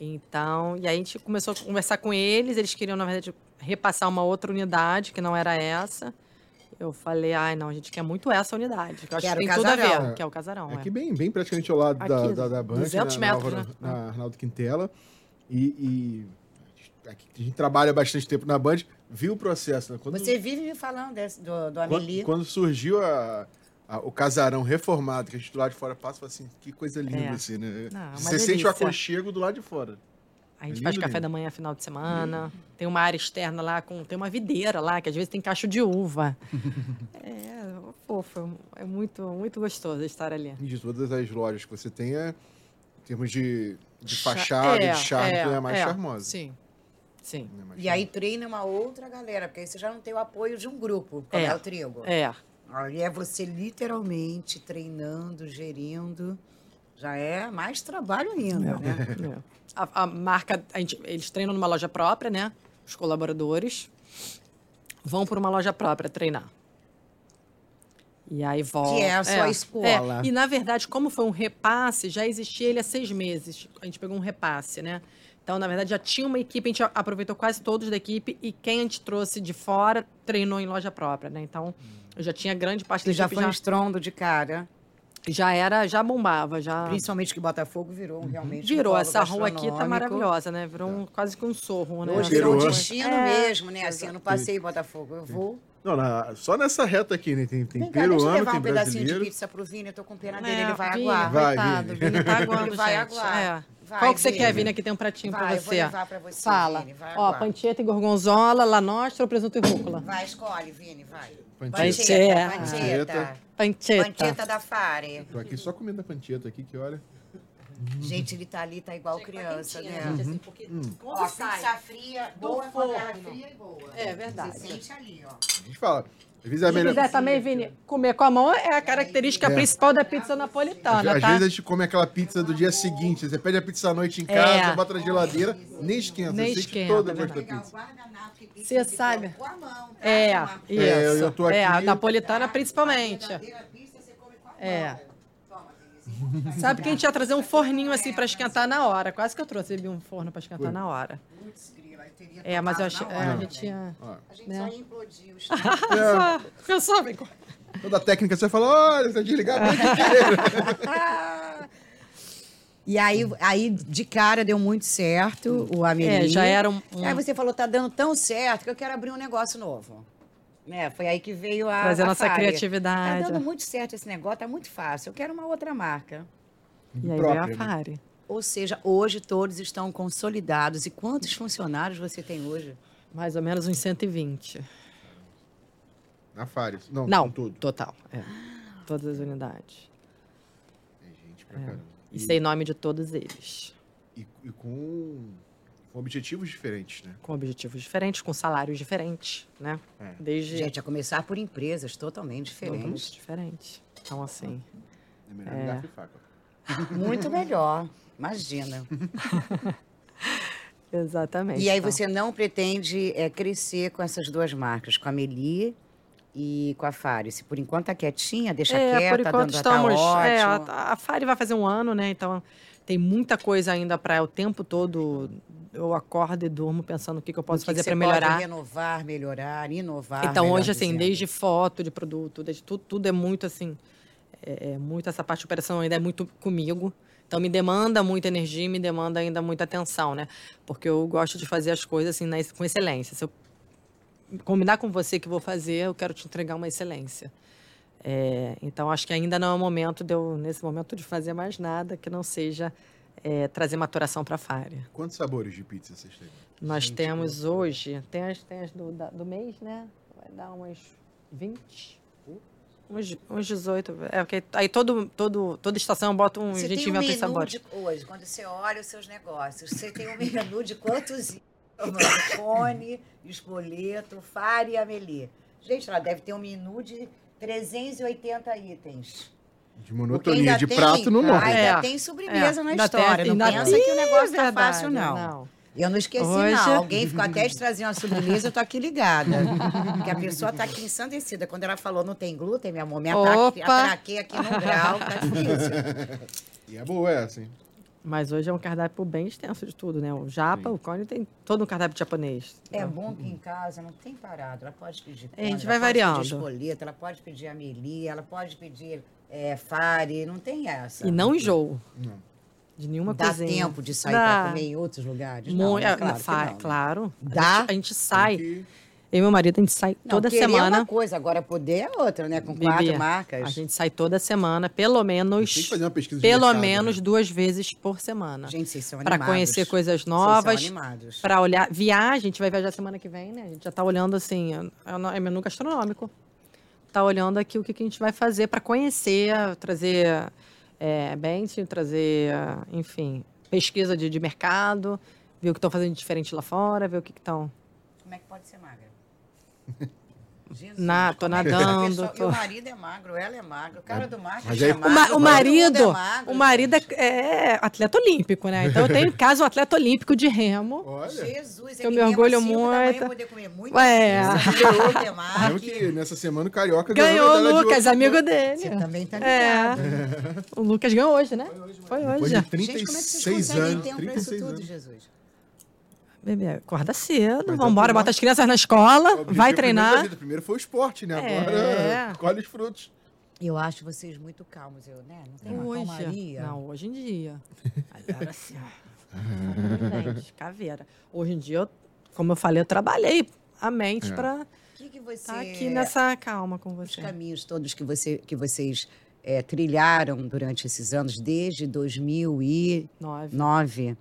Então, e aí a gente começou a conversar com eles, eles queriam, na verdade, repassar uma outra unidade, que não era essa. Eu falei, ai, não, a gente quer muito essa unidade, que eu acho Que que, tem tudo a ver, que é o casarão. É é. aqui bem, bem praticamente ao lado da, Aqui, da, da Bunch, 200 na, metros, na, né? na Arnaldo Quintela. E, e aqui a gente trabalha bastante tempo na Band, viu o processo. Né? Quando, Você vive me falando desse, do, do Amelie. quando, quando surgiu a- a- o casarão reformado, que a gente do lado de fora passa e fala assim, que coisa linda É. assim, né? Não, uma Você sente o aconchego do lado de fora. A gente É faz café lindo. da manhã final de semana. Tem uma área externa lá, com, tem uma videira lá, que às vezes tem cacho de uva. é, fofo. É muito, muito gostoso estar ali. E de todas as lojas que você tem, é, em termos de, de Cha- fachada, é, de charme, é, é, a mais é. charmosa. Sim. Sim. Mais E aí treina uma outra galera, porque aí você já não tem o apoio de um grupo, como é, É. o trigo. É. Ali é você literalmente treinando, gerindo. Já é mais trabalho ainda, né? é. A, a marca, a gente- eles treinam numa loja própria, né? Os colaboradores vão para uma loja própria treinar. E aí volta. Que é a sua escola. É. E, na verdade, como foi um repasse, já existia ele há seis meses. A gente pegou um repasse, né? Então, na verdade, já tinha uma equipe, a gente aproveitou quase todos da equipe e quem a gente trouxe de fora treinou em loja própria, né? Então, eu já tinha grande parte Que já foi um já, estrondo de cara. já era, já bombava, já... Principalmente que Botafogo virou um realmente. um Virou, polo essa rua aqui tá maravilhosa, né? Virou um, quase que um sorro, né? Hoje virou um destino É. mesmo, né? Assim, eu não passei em Botafogo. Eu vou. Não, na- só nessa reta aqui, né? Tem, tem Vem cá, deixa eu peruano, levar um pedacinho de pizza pro Vini. Eu tô com pena dele, É, ele vai Vini, aguar. Vai, Vini. Vini tá aguando, Ele vai aguar. É. Vai, Qual que você quer, Vini? Aqui tem um pratinho Vai, pra eu vou você. levar pra você, Fala. Vini, vai Ó, pancheta e gorgonzola, la nostra ou presunto e rúcula? Vai, escolhe, Vini, vai. Pancheta. Pancheta, Pancheta. pancheta. Da Fare. Tô aqui só comendo a pancheta aqui, que olha. Gente, ele tá ali, tá igual criança, né? assim, porque Ó, quando pizza sai... fria, do boa forno. fria e boa. É verdade. Você sente ali, ó. A gente fala. Às vezes é Se quiser também, Vini, comer com a mão é a característica É. principal da pizza Às, napolitana, às tá? vezes a gente come aquela pizza do dia seguinte. Você pede a pizza à noite em É. casa, bota na geladeira, nem esquenta. Nem você esquenta, toda a é gosto da pizza. Você sabe. Com a mão, tá? É, isso. É, eu- eu tô É, a aqui- napolitana principalmente. verdadeira pizza você come com a mão. É. Toma, Denise. Sabe que a gente ia trazer um forninho assim pra esquentar na hora. Quase que eu trouxe bebi um forno pra esquentar na hora. Eu teria É, mas eu achei. é, hora, a gente. Ó, A gente né? só Ah, Pensou, vem com- toda a técnica você fala, olha, você desligar inteira. E aí, aí, de cara, deu muito certo o Amelie. É, já era um. um- Aí você falou, tá dando tão certo que eu quero abrir um negócio novo. Né? Foi aí que veio a Trazer a nossa Fari. criatividade. Tá dando muito certo esse negócio, tá muito fácil. Eu quero uma outra marca. E aí própria, veio a né? Ou seja, hoje todos estão consolidados. E quantos funcionários você tem hoje? Mais ou menos uns 120. Na Fares. Não, Não, com tudo. total. É. Todas as unidades. É gente pra caramba. E sei nome de todos eles. E, e com, com objetivos diferentes, né? Com objetivos diferentes, com salários diferentes, né? É. Desde Gente, a começar por empresas totalmente totalmente diferentes. diferentes. Então, assim, É melhor é. e faca. Muito melhor. Imagina. exatamente. E aí Então, você não pretende é, crescer com essas duas marcas, com a Meli e com a Fari. Se por enquanto tá quietinha, deixa É, quieta, por enquanto dando, estamos. tá é, a, a Fari vai fazer um ano, né? Então tem muita coisa ainda para o tempo todo. Eu acordo e durmo pensando o que, que eu posso que fazer para melhorar. Pode renovar, melhorar, inovar. Então, hoje, assim, dizendo. desde foto de produto, desde tudo, tudo é muito assim. É, é muito essa parte de operação ainda é muito comigo. Então, me demanda muita energia, me demanda ainda muita atenção, né? Porque eu gosto de fazer as coisas assim na, com excelência. Se eu combinar com você que vou fazer, eu quero te entregar uma excelência. É, então, acho que ainda não é o momento de eu, nesse momento, de fazer mais nada que não seja é, trazer maturação para a Fária. Quantos sabores de pizza vocês têm? Nós Gente, temos hoje, tem as, tem as do, da- do mês, né? Vai dar umas 20, uns, uns 18. É, porque aí todo, todo, toda estação bota um. Você a gente tem um menu sabores. de hoje, quando você olha os seus negócios, você tem um menu de quantos itens? cone, espoleto, fari e amelie. Gente, ela deve ter um menu de 380 itens. De monotonia de tem- prato no nome. Ainda É. tem sobremesa É, na ainda tem- história. não pensa tem- que o negócio tá Verdade, fácil, não. não. Eu não esqueci, Hoje- não. Alguém ficou até de trazer uma sobremesa, eu tô aqui ligada. Porque a pessoa tá aqui ensandecida. Quando ela falou não tem glúten, meu amor, me atraque- atraquei aqui num grau, tá difícil. E é boa essa, hein? Mas hoje é um cardápio bem extenso de tudo, né? O japa, Sim. o cone tem todo um cardápio japonês. É bom que em casa não tem parado. Ela pode pedir É, a gente cone, vai ela pode variando. pedir espoleta, ela pode pedir amelie, ela pode pedir é, fare, não tem essa. E não enjoo Não. De nenhuma Dá coisinha. tempo de sair Dá. para comer em outros lugares? Não, né? é, claro, que fa- não, né? claro. A Dá? gente, a gente sai. Tem que- Eu e meu marido, a gente sai Não, toda semana. é uma coisa, agora poder é outra, né? Com quatro marcas. A gente sai toda semana, pelo Tem menos. que fazer uma pesquisa Pelo mercado, menos né? duas vezes por semana. Gente, vocês são Para animados. conhecer coisas Vocês são novas, animados. para olhar. Viajar, a gente vai viajar semana que vem, né? A gente já tá olhando assim, é o- é menu gastronômico. Tá olhando aqui o que, que a gente vai fazer para conhecer, trazer é, bench, trazer, enfim, pesquisa de, de mercado, ver o que estão fazendo de diferente lá fora, ver o que estão. Como é que pode ser magra? Jesus, Na- tô é que nadando, pessoa- tô- E o marido é magro, ela é magra, o cara do marketing Mas é aí- O, magro. ma- o marido, é magro, o marido é, é atleta olímpico, né? Então eu tenho em casa o atleta olímpico de remo. Olha, Jesus, Eu ele me orgulho muito. poder comer muito Ganhou. poder mais, lembro que nessa semana o Carioca Ganhou medalha o de Lucas, ouro. amigo Você dele. também tá É. ligado. O Lucas ganhou hoje, né? Foi Depois hoje. de Gente, como é que vocês 36 conseguem anos. tempo pra isso 36 tudo, anos. Jesus? Bebê, acorda cedo, Mas vambora, é o bota as crianças na escola, vai primeiro treinar. vida, Primeiro foi o esporte, né? É. Agora colhe os frutos. Eu acho vocês muito calmos, eu, né? Não tem uma Hoje. calmaria. Não, hoje em dia. Agora ó. Gente, caveira. Hoje em dia, eu, como eu falei, eu trabalhei a mente É. pra O que, que você... estar tá aqui nessa calma com Os você. caminhos todos que, você, que vocês é, trilharam durante esses anos, desde 2009, Nove.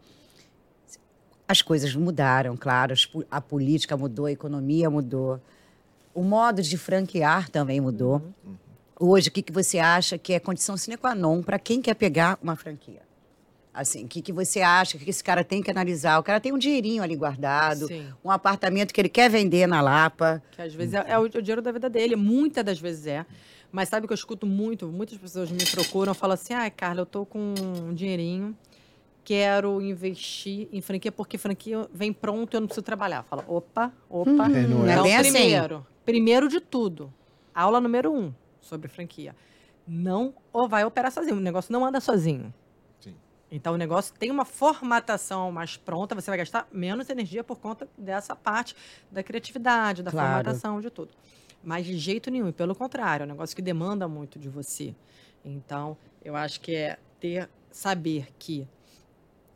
As coisas mudaram, claro. A política mudou, a economia mudou. O modo de franquear também mudou. Hoje, o que, que você acha que é condição sine qua non para quem quer pegar uma franquia? Assim, o que, que você acha que esse cara tem que analisar? O cara tem um dinheirinho ali guardado, Sim. um apartamento que ele quer vender na Lapa. Que às vezes é, é o, o dinheiro da vida dele, muitas das vezes é. Mas sabe que eu escuto muito, muitas pessoas me procuram, falam assim: ai, Carla, eu tô com um dinheirinho, quero investir em franquia, porque franquia vem pronto, eu não preciso trabalhar. Fala, opa, opa. É, não é. É Então, bem assim. primeiro, primeiro de tudo, aula número um sobre franquia. Não ou vai operar sozinho, o negócio não anda sozinho. Sim. Então o negócio tem uma formatação mais pronta, você vai gastar menos energia por conta dessa parte da criatividade, da Claro. formatação, de tudo. Mas de jeito nenhum, e pelo contrário, é um negócio que demanda muito de você. Então, eu acho que é ter, saber que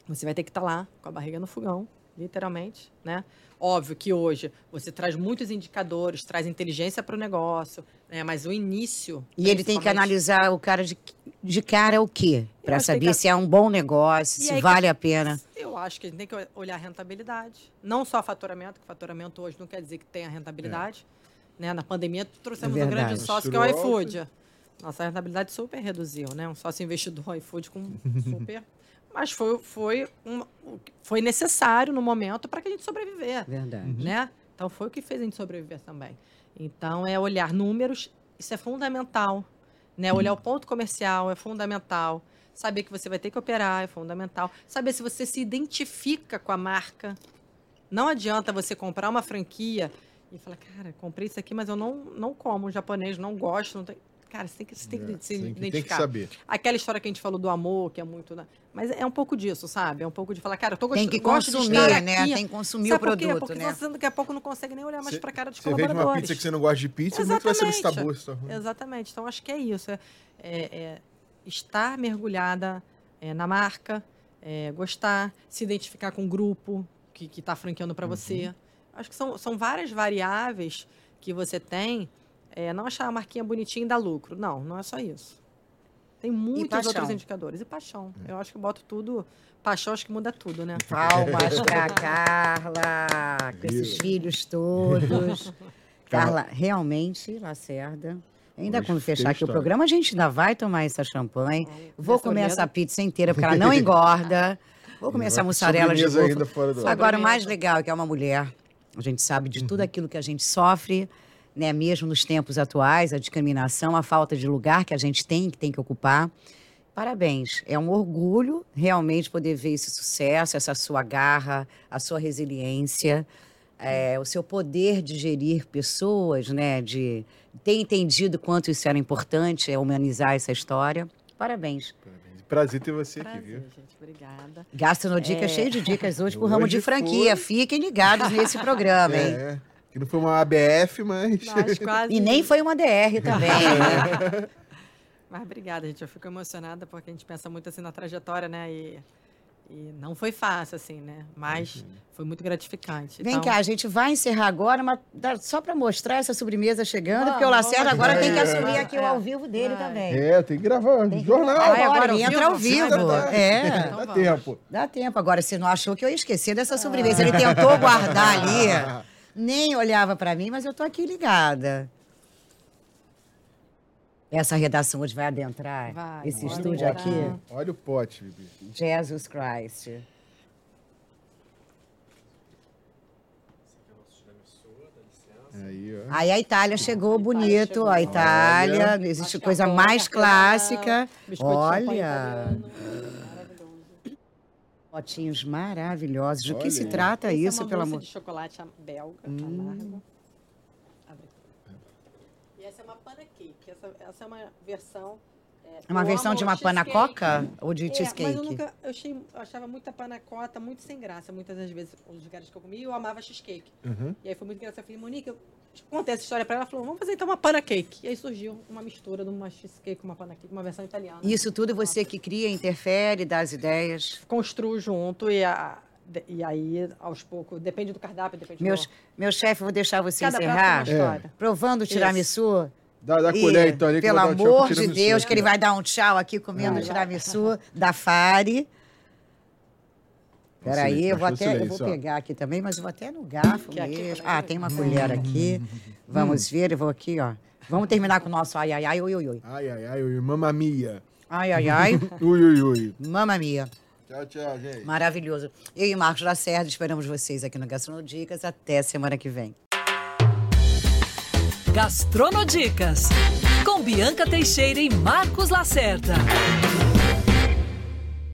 você vai ter que estar lá com a barriga no fogão, literalmente, né? Óbvio que hoje você traz muitos indicadores, traz inteligência para o negócio, né? Mas o início. E ele tem que analisar o cara de, de cara o quê? Para saber que- se é um bom negócio, E se aí que- vale a pena. Eu acho que a gente tem que olhar a rentabilidade. Não só faturamento, que faturamento hoje não quer dizer que tenha rentabilidade. Né? Na pandemia, trouxemos É um grande sócio, que é o iFood. Nossa rentabilidade super reduziu, né? Um sócio investidor iFood com super. Mas foi, foi, um, foi necessário no momento para que a gente sobreviver, Verdade. né? Então foi o que fez a gente sobreviver também. Então é olhar números, isso é fundamental, né? Olhar o ponto comercial é fundamental. Saber que você vai ter que operar é fundamental. Saber se você se identifica com a marca. Não adianta você comprar uma franquia e falar, cara, comprei isso aqui, mas eu não, não como japonês, não gosto. Não tem... Cara, você tem que, você tem que É, se tem, que, tem que identificar. saber. Aquela história que a gente falou do amor, que é muito. né? Mas é um pouco disso, sabe? É um pouco de falar, cara, eu tô gostando. Tem que de consumir, né? aqui. Tem que consumir Sabe o por quê? produto, Porque né? você daqui a pouco não consegue nem olhar mais pra cara dos Você vende colaboradores. uma pizza que você não gosta de pizza, é que vai saber se tá Exatamente. boa, se tá ruim? Exatamente. Então, acho que é isso. É, é- é estar mergulhada é, na marca, é, gostar, se identificar com o grupo que está franqueando para você. Acho que são, são várias variáveis que você tem. É, não achar a marquinha bonitinha e dar lucro. Não, não é só isso. Tem muitos outros indicadores. E paixão. Eu acho que eu boto tudo. Paixão acho que muda tudo, né? Palmas pra Carla, com esses Viu? filhos todos. Carla, realmente, Lacerda. Ainda Hoje quando fechar aqui o programa, a gente ainda vai tomar essa champanhe. Vou comer olhada. essa pizza inteira, porque ela não engorda. Vou comer essa mussarela de ar. Agora, o mais legal é que é uma mulher. A gente sabe de tudo aquilo que a gente sofre, né? Mesmo nos tempos atuais, a discriminação, a falta de lugar que a gente tem, que tem que ocupar. Parabéns. É um orgulho realmente poder ver esse sucesso, essa sua garra, a sua resiliência, é, o seu poder de gerir pessoas, né? De ter entendido quanto isso era importante, é humanizar essa história. Parabéns. Prazer ter você aqui, Prazer, viu? gente. Obrigada. Gastronodica É. cheio de dicas hoje pro ramo Hoje de franquia. foi. Fiquem ligados nesse programa, hein? É, que não foi uma ABF, mas... Mas quase. E nem foi uma DR também. né? Mas obrigada, gente. Eu fico emocionada porque a gente pensa muito assim na trajetória, né? E, e não foi fácil, assim, né? Mas foi muito gratificante. Vem Então, cá, a gente vai encerrar agora, mas só para mostrar essa sobremesa chegando, porque o Lacerda agora tem que É. assumir aqui o É. ao vivo dele Vai. também. É, tem que gravar Tem que jornal. gravar. Ai, agora agora entra vivo? ao vivo. Deus. É. Então Dá vamos. tempo. Dá tempo. Agora, você não achou que eu ia esquecer dessa sobremesa. Ele tentou guardar ali, nem olhava para mim, mas eu tô aqui ligada. Essa redação hoje vai adentrar Vai, esse estúdio aqui. Olha o pote, Bibi. Jesus Christ. Aí. Aí a Itália chegou bonito, a Itália, não existe coisa mais clássica. Olha. Potinhos maravilhosos. Do que se trata Esse isso, é uma pelo amor? de chocolate belga, amargo. Abre. E essa é uma panna cake. Essa, essa é uma versão... É uma eu versão amo de uma panacoca ou de É, cheesecake? mas eu nunca, eu, achei, eu achava muita panacota muito sem graça, muitas das vezes, os lugares que eu comi, eu amava cheesecake. Uhum. E aí foi muito engraçado, eu falei, Monique, eu contei essa história pra ela, ela falou, vamos fazer então uma panna cake. E aí surgiu uma mistura de uma cheesecake com uma panna cake, uma versão italiana. Isso tudo você que cria, interfere, dá as ideias. Construo junto e, a, e aí, aos poucos, depende do cardápio, depende Meus, do... meu chefe, vou deixar você Cada encerrar. história. Provando o tiramisu. Dá, dá E, colher então ali. que pelo amor de Deus, aqui, que ele ó. vai dar um tchau aqui comendo o Vai. tiramisu da Fari. Peraí, eu vou até eu vou silêncio, ó. pegar aqui também, mas eu vou até no garfo Que mesmo. Ah, tem. uma colher aqui. Vamos ver, eu vou aqui, ó. Vamos terminar com o nosso ai, ai, ai, ui, ui, ui. Ai, ai, ai, ui, mamma mia. Ai, ai, ai, Ui, ui, ui. mamma mia. Tchau, tchau, gente. Maravilhoso. Eu e Marcos Lacerda esperamos vocês aqui no Gastronodicas. Até semana que vem. Gastronodicas, com Bianca Teixeira e Marcos Lacerda.